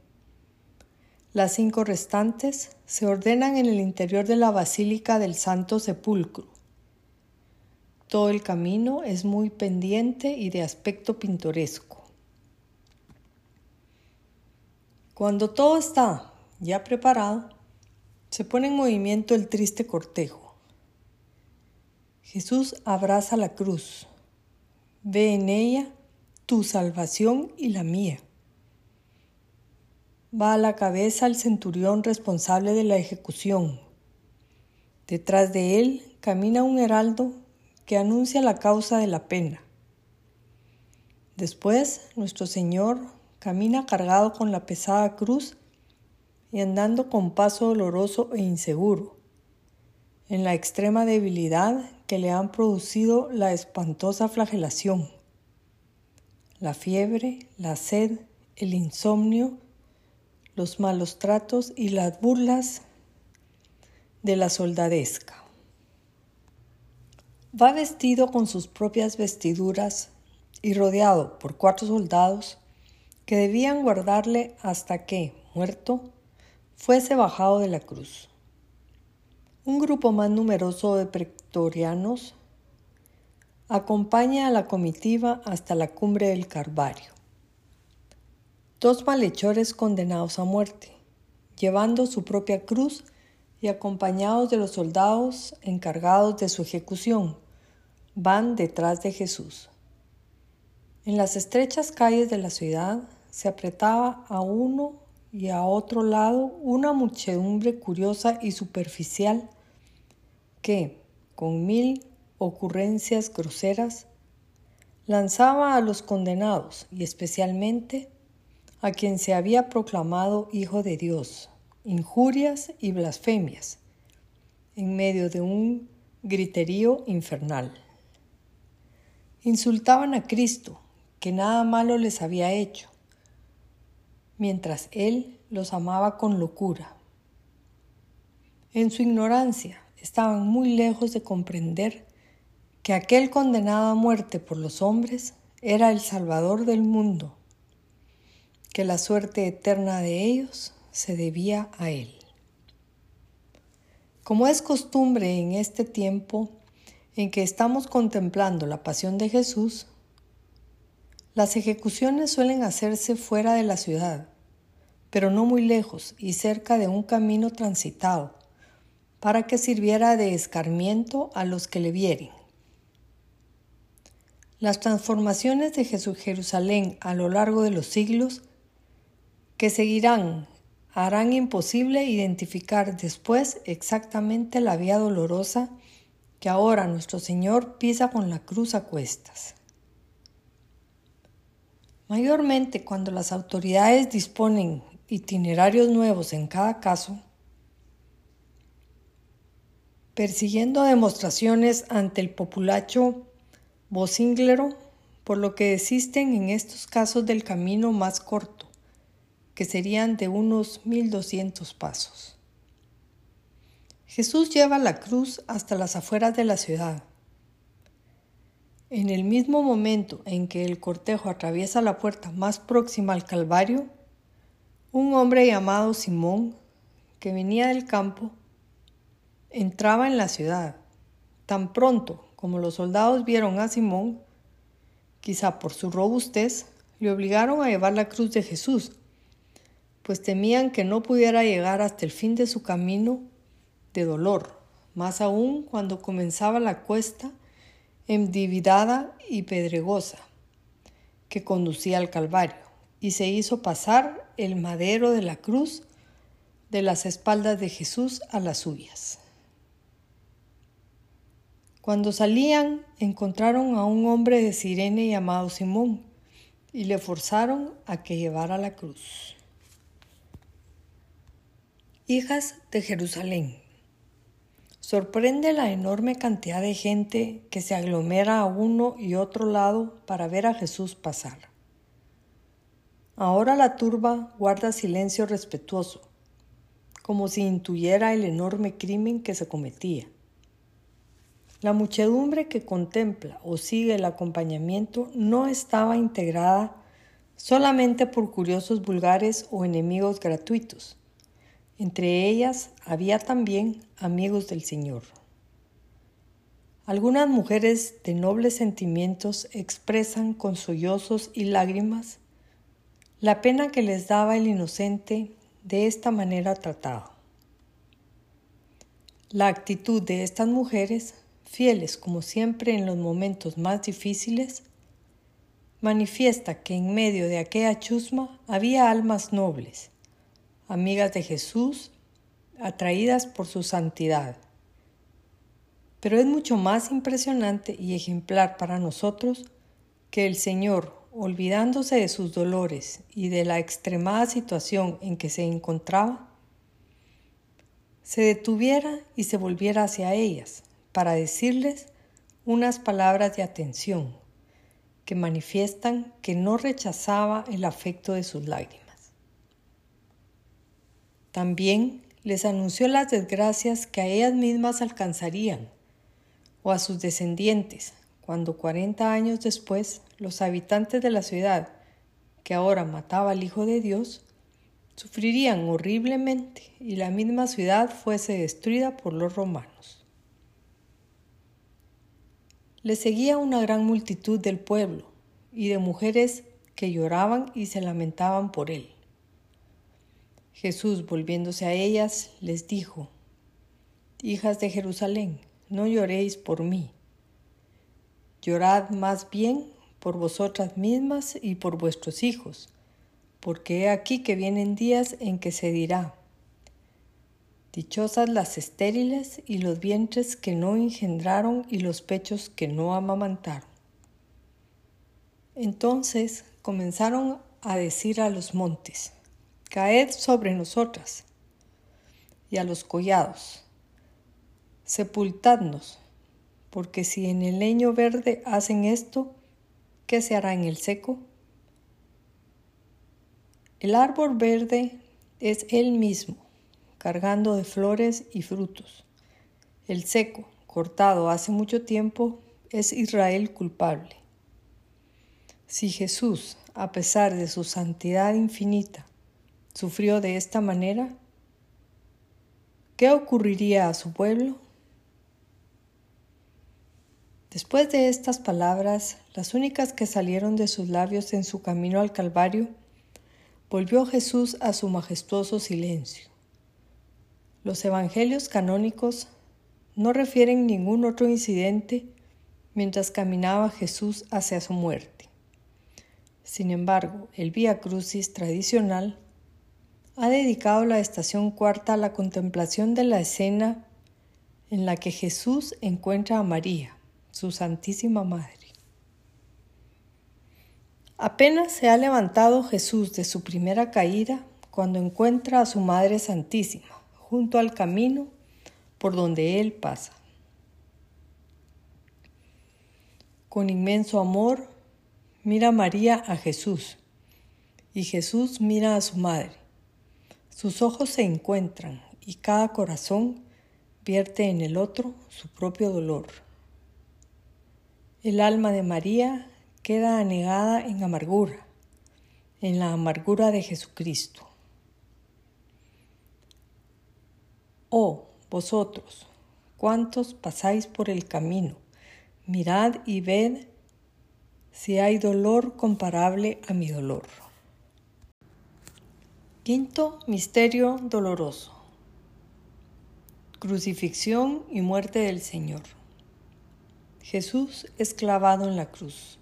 Las cinco restantes se ordenan en el interior de la Basílica del Santo Sepulcro. Todo el camino es muy pendiente y de aspecto pintoresco. Cuando todo está ya preparado, se pone en movimiento el triste cortejo. Jesús abraza la cruz, ve en ella tu salvación y la mía. Va a la cabeza el centurión responsable de la ejecución. Detrás de él camina un heraldo que anuncia la causa de la pena. Después, nuestro Señor camina cargado con la pesada cruz y andando con paso doloroso e inseguro, en la extrema debilidad que le han producido la espantosa flagelación, la fiebre, la sed, el insomnio, los malos tratos y las burlas de la soldadesca. Va vestido con sus propias vestiduras y rodeado por cuatro soldados que debían guardarle hasta que, muerto, fuese bajado de la cruz. Un grupo más numeroso de pretorianos acompaña a la comitiva hasta la cumbre del Carvario. Dos malhechores condenados a muerte, llevando su propia cruz y acompañados de los soldados encargados de su ejecución, van detrás de Jesús. En las estrechas calles de la ciudad se apretaba a uno y a otro lado una muchedumbre curiosa y superficial que, con mil ocurrencias groseras, lanzaba a los condenados y especialmente a quien se había proclamado Hijo de Dios, injurias y blasfemias, en medio de un griterío infernal. Insultaban a Cristo, que nada malo les había hecho, mientras Él los amaba con locura. En su ignorancia estaban muy lejos de comprender que aquel condenado a muerte por los hombres era el Salvador del mundo, que la suerte eterna de ellos se debía a Él. Como es costumbre en este tiempo en que estamos contemplando la pasión de Jesús, las ejecuciones suelen hacerse fuera de la ciudad, pero no muy lejos y cerca de un camino transitado, para que sirviera de escarmiento a los que le vieren. Las transformaciones de Jesús Jerusalén a lo largo de los siglos que seguirán harán imposible identificar después exactamente la vía dolorosa que ahora nuestro Señor pisa con la cruz a cuestas. Mayormente cuando las autoridades disponen itinerarios nuevos en cada caso, persiguiendo demostraciones ante el populacho vocínglero, por lo que desisten en estos casos del camino más corto, que serían de unos 1200 pasos. Jesús lleva la cruz hasta las afueras de la ciudad, en el mismo momento en que el cortejo atraviesa la puerta más próxima al Calvario, un hombre llamado Simón, que venía del campo, entraba en la ciudad. Tan pronto como los soldados vieron a Simón, quizá por su robustez, le obligaron a llevar la cruz de Jesús, pues temían que no pudiera llegar hasta el fin de su camino de dolor, más aún cuando comenzaba la cuesta endividada y pedregosa que conducía al Calvario, y se hizo pasar el madero de la cruz de las espaldas de Jesús a las suyas. Cuando salían, encontraron a un hombre de Sirene llamado Simón, y le forzaron a que llevara la cruz. Hijas de Jerusalén. Sorprende la enorme cantidad de gente que se aglomera a uno y otro lado para ver a Jesús pasar. Ahora la turba guarda silencio respetuoso, como si intuyera el enorme crimen que se cometía. La muchedumbre que contempla o sigue el acompañamiento no estaba integrada solamente por curiosos vulgares o enemigos gratuitos, entre ellas había también amigos del Señor. Algunas mujeres de nobles sentimientos expresan con sollozos y lágrimas la pena que les daba el inocente de esta manera tratado. La actitud de estas mujeres, fieles como siempre en los momentos más difíciles, manifiesta que en medio de aquella chusma había almas nobles, amigas de Jesús, atraídas por su santidad. Pero es mucho más impresionante y ejemplar para nosotros que el Señor, olvidándose de sus dolores y de la extremada situación en que se encontraba, se detuviera y se volviera hacia ellas para decirles unas palabras de atención que manifiestan que no rechazaba el afecto de sus lágrimas. También les anunció las desgracias que a ellas mismas alcanzarían o a sus descendientes cuando cuarenta años después los habitantes de la ciudad, que ahora mataba al Hijo de Dios, sufrirían horriblemente y la misma ciudad fuese destruida por los romanos. Le seguía una gran multitud del pueblo y de mujeres que lloraban y se lamentaban por él. Jesús, volviéndose a ellas, les dijo, Hijas de Jerusalén, no lloréis por mí, llorad más bien por vosotras mismas y por vuestros hijos, porque he aquí que vienen días en que se dirá, Dichosas las estériles y los vientres que no engendraron y los pechos que no amamantaron. Entonces comenzaron a decir a los montes, Caed sobre nosotras, y a los collados, Sepultadnos, porque si en el leño verde hacen esto, ¿qué se hará en el seco? El árbol verde es él mismo, cargando de flores y frutos. El seco, cortado hace mucho tiempo, es Israel culpable. Si Jesús, a pesar de su santidad infinita, sufrió de esta manera, ¿qué ocurriría a su pueblo? Después de estas palabras, las únicas que salieron de sus labios en su camino al Calvario, volvió Jesús a su majestuoso silencio. Los evangelios canónicos no refieren ningún otro incidente mientras caminaba Jesús hacia su muerte. Sin embargo, el Vía Crucis tradicional ha dedicado la estación cuarta a la contemplación de la escena en la que Jesús encuentra a María, su Santísima Madre. Apenas se ha levantado Jesús de su primera caída cuando encuentra a su Madre Santísima junto al camino por donde Él pasa. Con inmenso amor mira María a Jesús y Jesús mira a su Madre. Sus ojos se encuentran y cada corazón vierte en el otro su propio dolor. El alma de María queda anegada en amargura, en la amargura de Jesucristo. Oh, vosotros, cuántos pasáis por el camino, mirad y ved si hay dolor comparable a mi dolor. Quinto misterio doloroso. Crucifixión y muerte del Señor. Jesús es clavado en la cruz.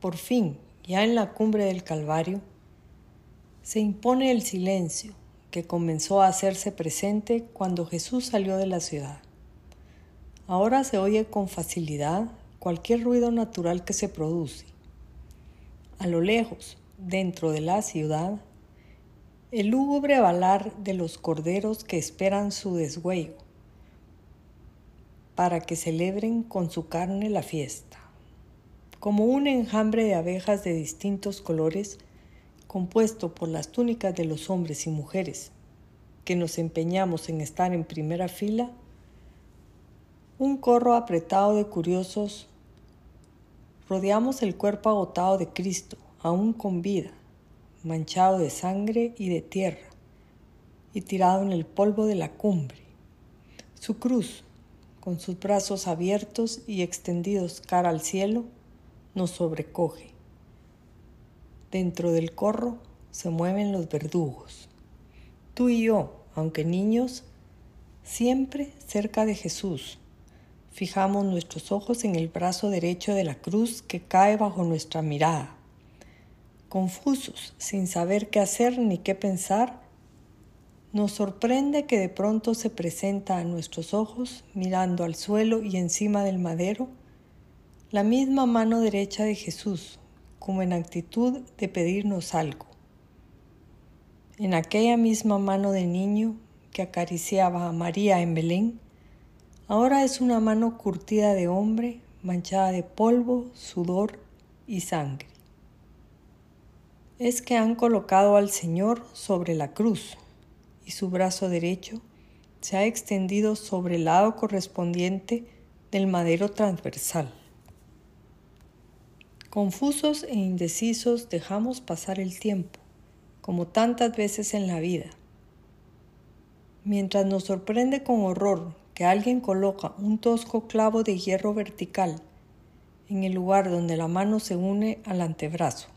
Por fin, ya en la cumbre del Calvario, se impone el silencio que comenzó a hacerse presente cuando Jesús salió de la ciudad. Ahora se oye con facilidad cualquier ruido natural que se produce. A lo lejos, dentro de la ciudad, el lúgubre balar de los corderos que esperan su desgüello para que celebren con su carne la fiesta como un enjambre de abejas de distintos colores, compuesto por las túnicas de los hombres y mujeres, que nos empeñamos en estar en primera fila, un corro apretado de curiosos, rodeamos el cuerpo agotado de Cristo, aún con vida, manchado de sangre y de tierra, y tirado en el polvo de la cumbre. Su cruz, con sus brazos abiertos y extendidos cara al cielo, nos sobrecoge. Dentro del corro se mueven los verdugos. Tú y yo, aunque niños, siempre cerca de Jesús. Fijamos nuestros ojos en el brazo derecho de la cruz que cae bajo nuestra mirada. Confusos, sin saber qué hacer ni qué pensar, nos sorprende que de pronto se presenta a nuestros ojos, mirando al suelo y encima del madero, la misma mano derecha de Jesús, como en actitud de pedirnos algo. En aquella misma mano de niño que acariciaba a María en Belén, ahora es una mano curtida de hombre, manchada de polvo, sudor y sangre. Es que han colocado al Señor sobre la cruz y su brazo derecho se ha extendido sobre el lado correspondiente del madero transversal. Confusos e indecisos dejamos pasar el tiempo, como tantas veces en la vida. Mientras nos sorprende con horror que alguien coloca un tosco clavo de hierro vertical en el lugar donde la mano se une al antebrazo.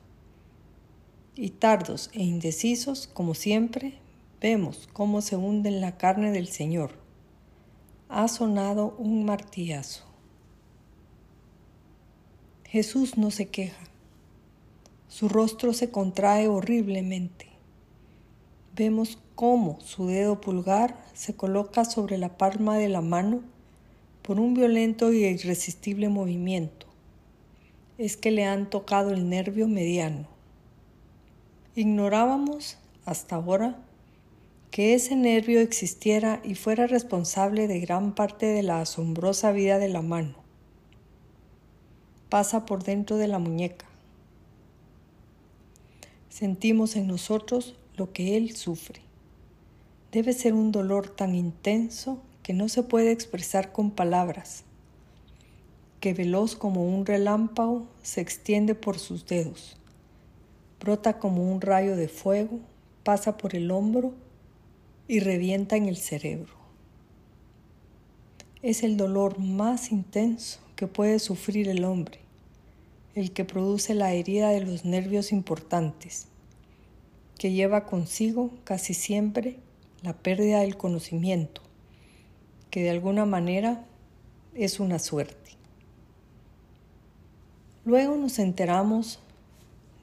Y tardos e indecisos, como siempre, vemos cómo se hunde en la carne del Señor. Ha sonado un martillazo. Jesús no se queja. Su rostro se contrae horriblemente. Vemos cómo su dedo pulgar se coloca sobre la palma de la mano por un violento y irresistible movimiento. Es que le han tocado el nervio mediano. Ignorábamos hasta ahora que ese nervio existiera y fuera responsable de gran parte de la asombrosa vida de la mano. Pasa por dentro de la muñeca. Sentimos en nosotros lo que él sufre. Debe ser un dolor tan intenso que no se puede expresar con palabras, que veloz como un relámpago se extiende por sus dedos, brota como un rayo de fuego, pasa por el hombro y revienta en el cerebro. Es el dolor más intenso que puede sufrir el hombre, el que produce la herida de los nervios importantes, que lleva consigo casi siempre la pérdida del conocimiento, que de alguna manera es una suerte. Luego nos enteramos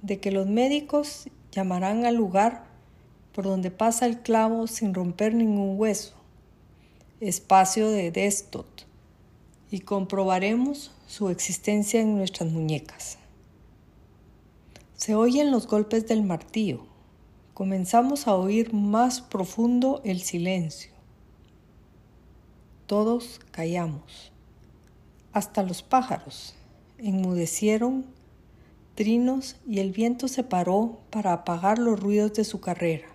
de que los médicos llamarán al lugar por donde pasa el clavo sin romper ningún hueso, espacio de Destot, y comprobaremos su existencia en nuestras muñecas. Se oyen los golpes del martillo, comenzamos a oír más profundo el silencio. Todos callamos. Hasta los pájaros enmudecieron trinos y el viento se paró para apagar los ruidos de su carrera.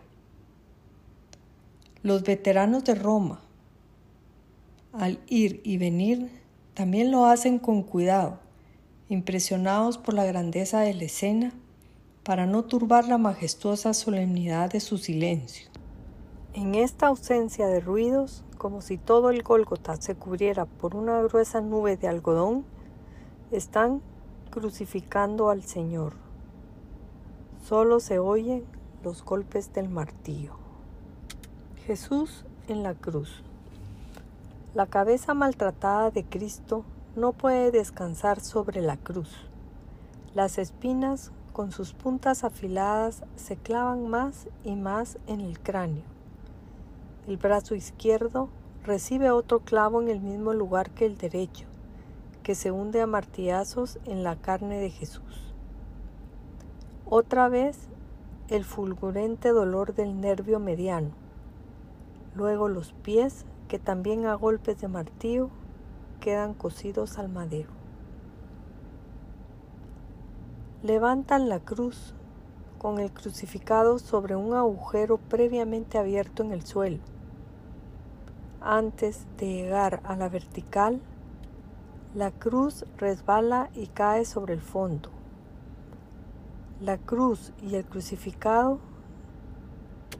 Los veteranos de Roma, al ir y venir, también lo hacen con cuidado, impresionados por la grandeza de la escena para no turbar la majestuosa solemnidad de su silencio. En esta ausencia de ruidos, como si todo el Gólgota se cubriera por una gruesa nube de algodón, están crucificando al Señor. Solo se oyen los golpes del martillo. Jesús en la cruz. La cabeza maltratada de Cristo no puede descansar sobre la cruz. Las espinas con sus puntas afiladas se clavan más y más en el cráneo. El brazo izquierdo recibe otro clavo en el mismo lugar que el derecho, que se hunde a martillazos en la carne de Jesús. Otra vez el fulgurante dolor del nervio mediano, luego los pies que también a golpes de martillo quedan cosidos al madero. levantan la cruz con el crucificado sobre un agujero previamente abierto en el suelo. Antes de llegar a la vertical, la cruz resbala y cae sobre el fondo. La cruz y el crucificado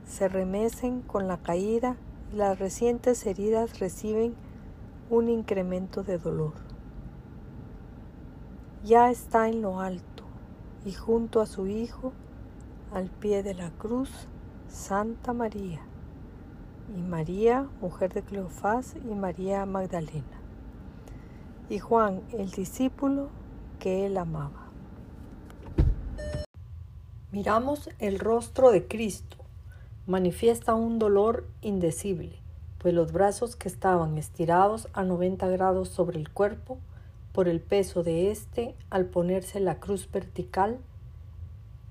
se remecen con la caída las recientes heridas reciben un incremento de dolor. Ya está en lo alto y junto a su Hijo, al pie de la cruz, Santa María, y María, mujer de Cleofás, y María Magdalena, y Juan, el discípulo que él amaba. Miramos el rostro de Cristo, manifiesta un dolor indecible, pues los brazos que estaban estirados a 90 grados sobre el cuerpo por el peso de éste al ponerse la cruz vertical,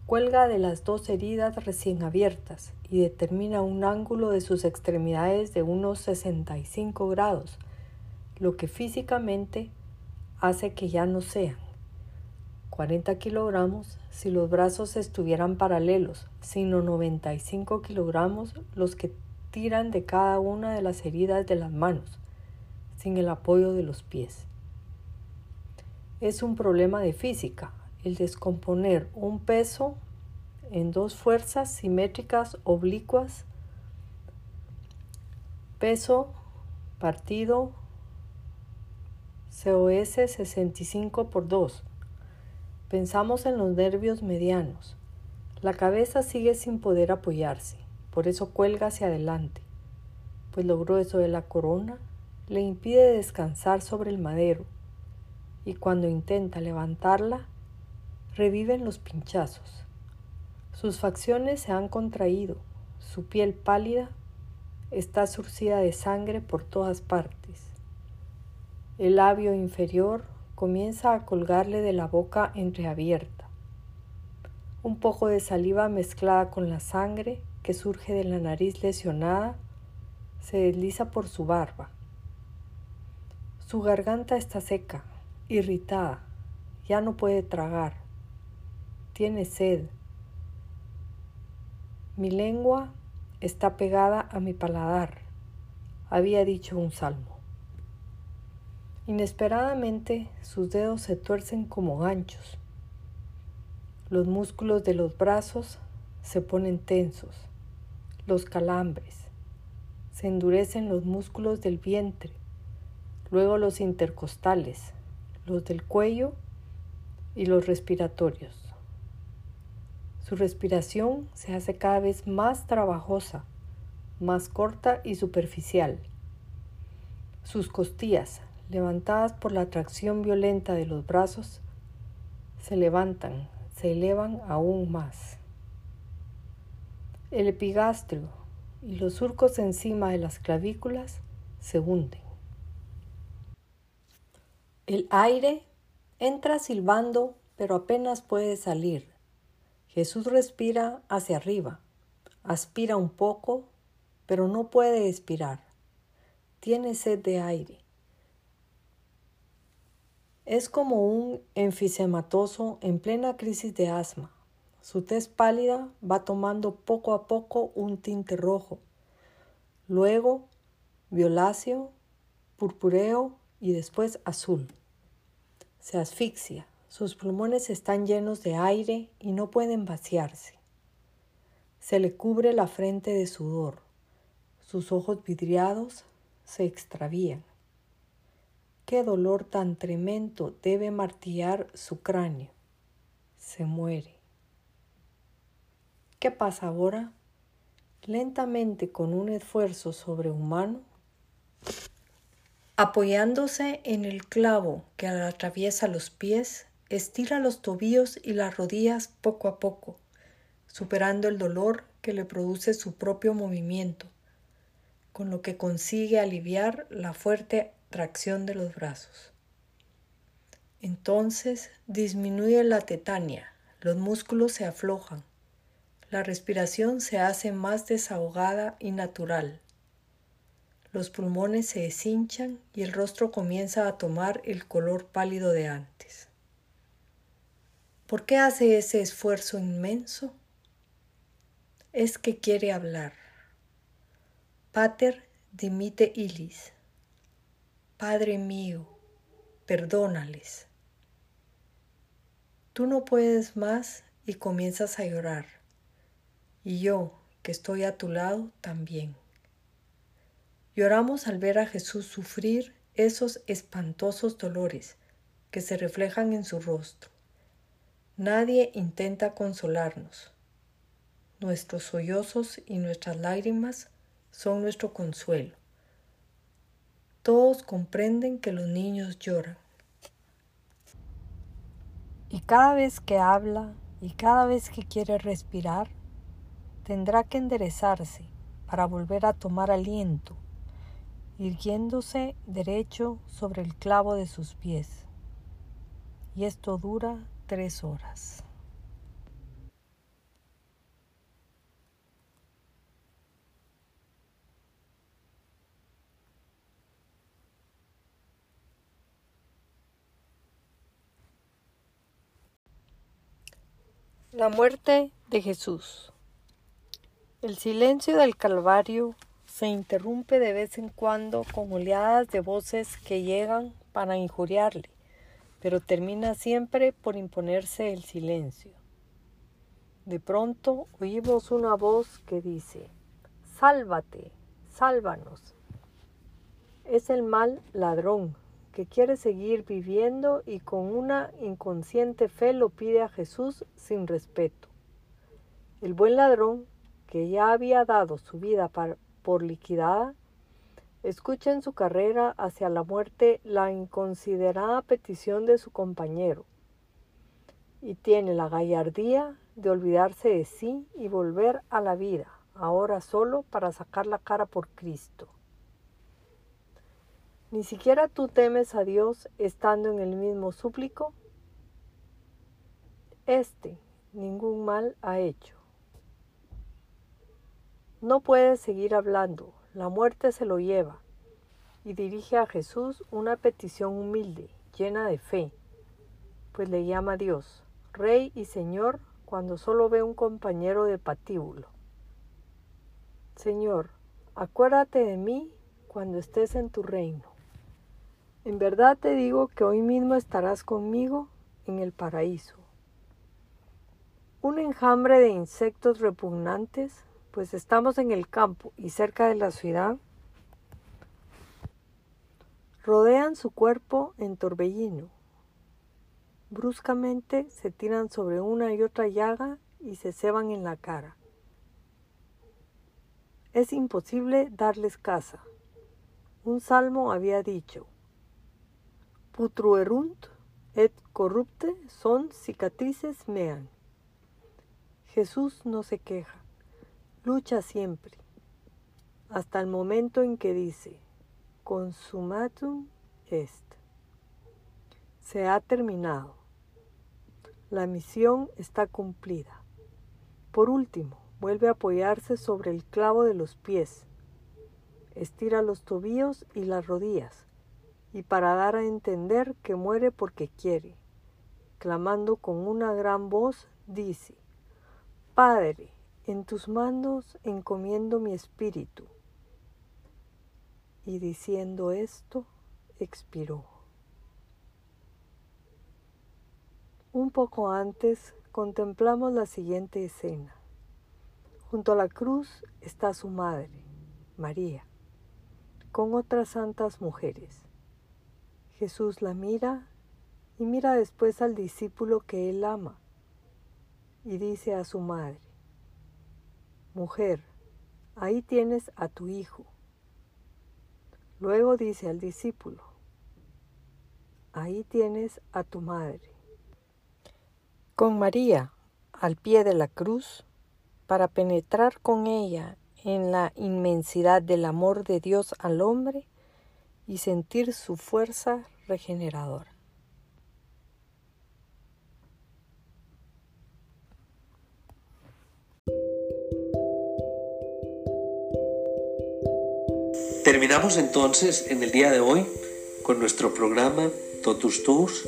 cuelga de las dos heridas recién abiertas y determina un ángulo de sus extremidades de unos 65 grados, lo que físicamente hace que ya no sean 40 kilogramos si los brazos estuvieran paralelos, sino 95 kilogramos los que tiran de cada una de las heridas de las manos, sin el apoyo de los pies es un problema de física, el descomponer un peso en dos fuerzas simétricas oblicuas, peso partido COS 65 por 2. Pensamos en los nervios medianos. La cabeza sigue sin poder apoyarse, por eso cuelga hacia adelante, pues lo grueso de la corona le impide descansar sobre el madero y cuando intenta levantarla, reviven los pinchazos. Sus facciones se han contraído, su piel pálida está surcida de sangre por todas partes. El labio inferior comienza a colgarle de la boca entreabierta. Un poco de saliva mezclada con la sangre que surge de la nariz lesionada se desliza por su barba. Su garganta está seca, irritada, ya no puede tragar, tiene sed. Mi lengua está pegada a mi paladar, había dicho un salmo. Inesperadamente sus dedos se tuercen como ganchos. Los músculos de los brazos se ponen tensos, los calambres. Se endurecen los músculos del vientre, luego los intercostales, los del cuello y los respiratorios. Su respiración se hace cada vez más trabajosa, más corta y superficial. Sus costillas levantadas por la atracción violenta de los brazos, se levantan, se elevan aún más. El epigastrio y los surcos encima de las clavículas se hunden. El aire entra silbando, pero apenas puede salir. Jesús respira hacia arriba, aspira un poco, pero no puede expirar. Tiene sed de aire. Es como un enfisematoso en plena crisis de asma. Su tez pálida va tomando poco a poco un tinte rojo, luego violáceo, purpureo y después azul. Se asfixia, sus pulmones están llenos de aire y no pueden vaciarse. Se le cubre la frente de sudor, sus ojos vidriados se extravían. Qué dolor tan tremendo debe martillar su cráneo. Se muere. ¿Qué pasa ahora? Lentamente, con un esfuerzo sobrehumano, apoyándose en el clavo que atraviesa los pies, estira los tobillos y las rodillas poco a poco, superando el dolor que le produce su propio movimiento, con lo que consigue aliviar la fuerte tracción de los brazos. Entonces disminuye la tetania, los músculos se aflojan, la respiración se hace más desahogada y natural. Los pulmones se deshinchan y el rostro comienza a tomar el color pálido de antes. ¿Por qué hace ese esfuerzo inmenso? Es que quiere hablar. Pater dimite ilis. Padre mío, perdónales. Tú no puedes más y comienzas a llorar. Y yo, que estoy a tu lado, también. Lloramos al ver a Jesús sufrir esos espantosos dolores que se reflejan en su rostro. Nadie intenta consolarnos. Nuestros sollozos y nuestras lágrimas son nuestro consuelo. Todos comprenden que los niños lloran. Y cada vez que habla y cada vez que quiere respirar, tendrá que enderezarse para volver a tomar aliento, irguiéndose derecho sobre el clavo de sus pies. Y esto dura tres horas. La muerte de Jesús. El silencio del Calvario se interrumpe de vez en cuando con oleadas de voces que llegan para injuriarle, pero termina siempre por imponerse el silencio. De pronto oímos una voz que dice, Sálvate, sálvanos. Es el mal ladrón que quiere seguir viviendo y con una inconsciente fe lo pide a Jesús sin respeto. El buen ladrón, que ya había dado su vida por liquidada, escucha en su carrera hacia la muerte la inconsiderada petición de su compañero y tiene la gallardía de olvidarse de sí y volver a la vida, ahora solo para sacar la cara por Cristo. ¿Ni siquiera tú temes a Dios estando en el mismo súplico? Este ningún mal ha hecho. No puede seguir hablando, la muerte se lo lleva, y dirige a Jesús una petición humilde, llena de fe, pues le llama a Dios, Rey y Señor, cuando solo ve un compañero de patíbulo. Señor, acuérdate de mí cuando estés en tu reino. En verdad te digo que hoy mismo estarás conmigo en el paraíso. Un enjambre de insectos repugnantes, pues estamos en el campo y cerca de la ciudad, rodean su cuerpo en torbellino. Bruscamente se tiran sobre una y otra llaga y se ceban en la cara. Es imposible darles caza. Un salmo había dicho, Putruerunt et corrupte son cicatrices mean. Jesús no se queja, lucha siempre, hasta el momento en que dice, consumatum est. Se ha terminado. La misión está cumplida. Por último, Vuelve a apoyarse sobre el clavo de los pies. Estira los tobillos y las rodillas, y para dar a entender que muere porque quiere, clamando con una gran voz, dice, Padre, en tus manos encomiendo mi espíritu. Y diciendo esto, expiró. Un poco antes contemplamos la siguiente escena. Junto a la cruz está su madre, María, con otras santas mujeres. Jesús la mira y mira después al discípulo que él ama y dice a su madre, Mujer, ahí tienes a tu hijo. Luego dice al discípulo, Ahí tienes a tu madre. Con María al pie de la cruz, para penetrar con ella en la inmensidad del amor de Dios al hombre y sentir su fuerza regeneradora. Terminamos entonces en el día de hoy con nuestro programa Totus Tus,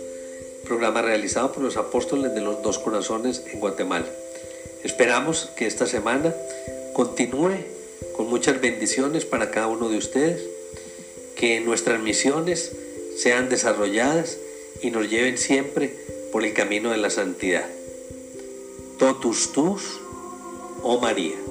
programa realizado por los apóstoles de los dos corazones en Guatemala. Esperamos que esta semana continúe con muchas bendiciones para cada uno de ustedes, que nuestras misiones sean desarrolladas y nos lleven siempre por el camino de la santidad. Totus tus, oh María.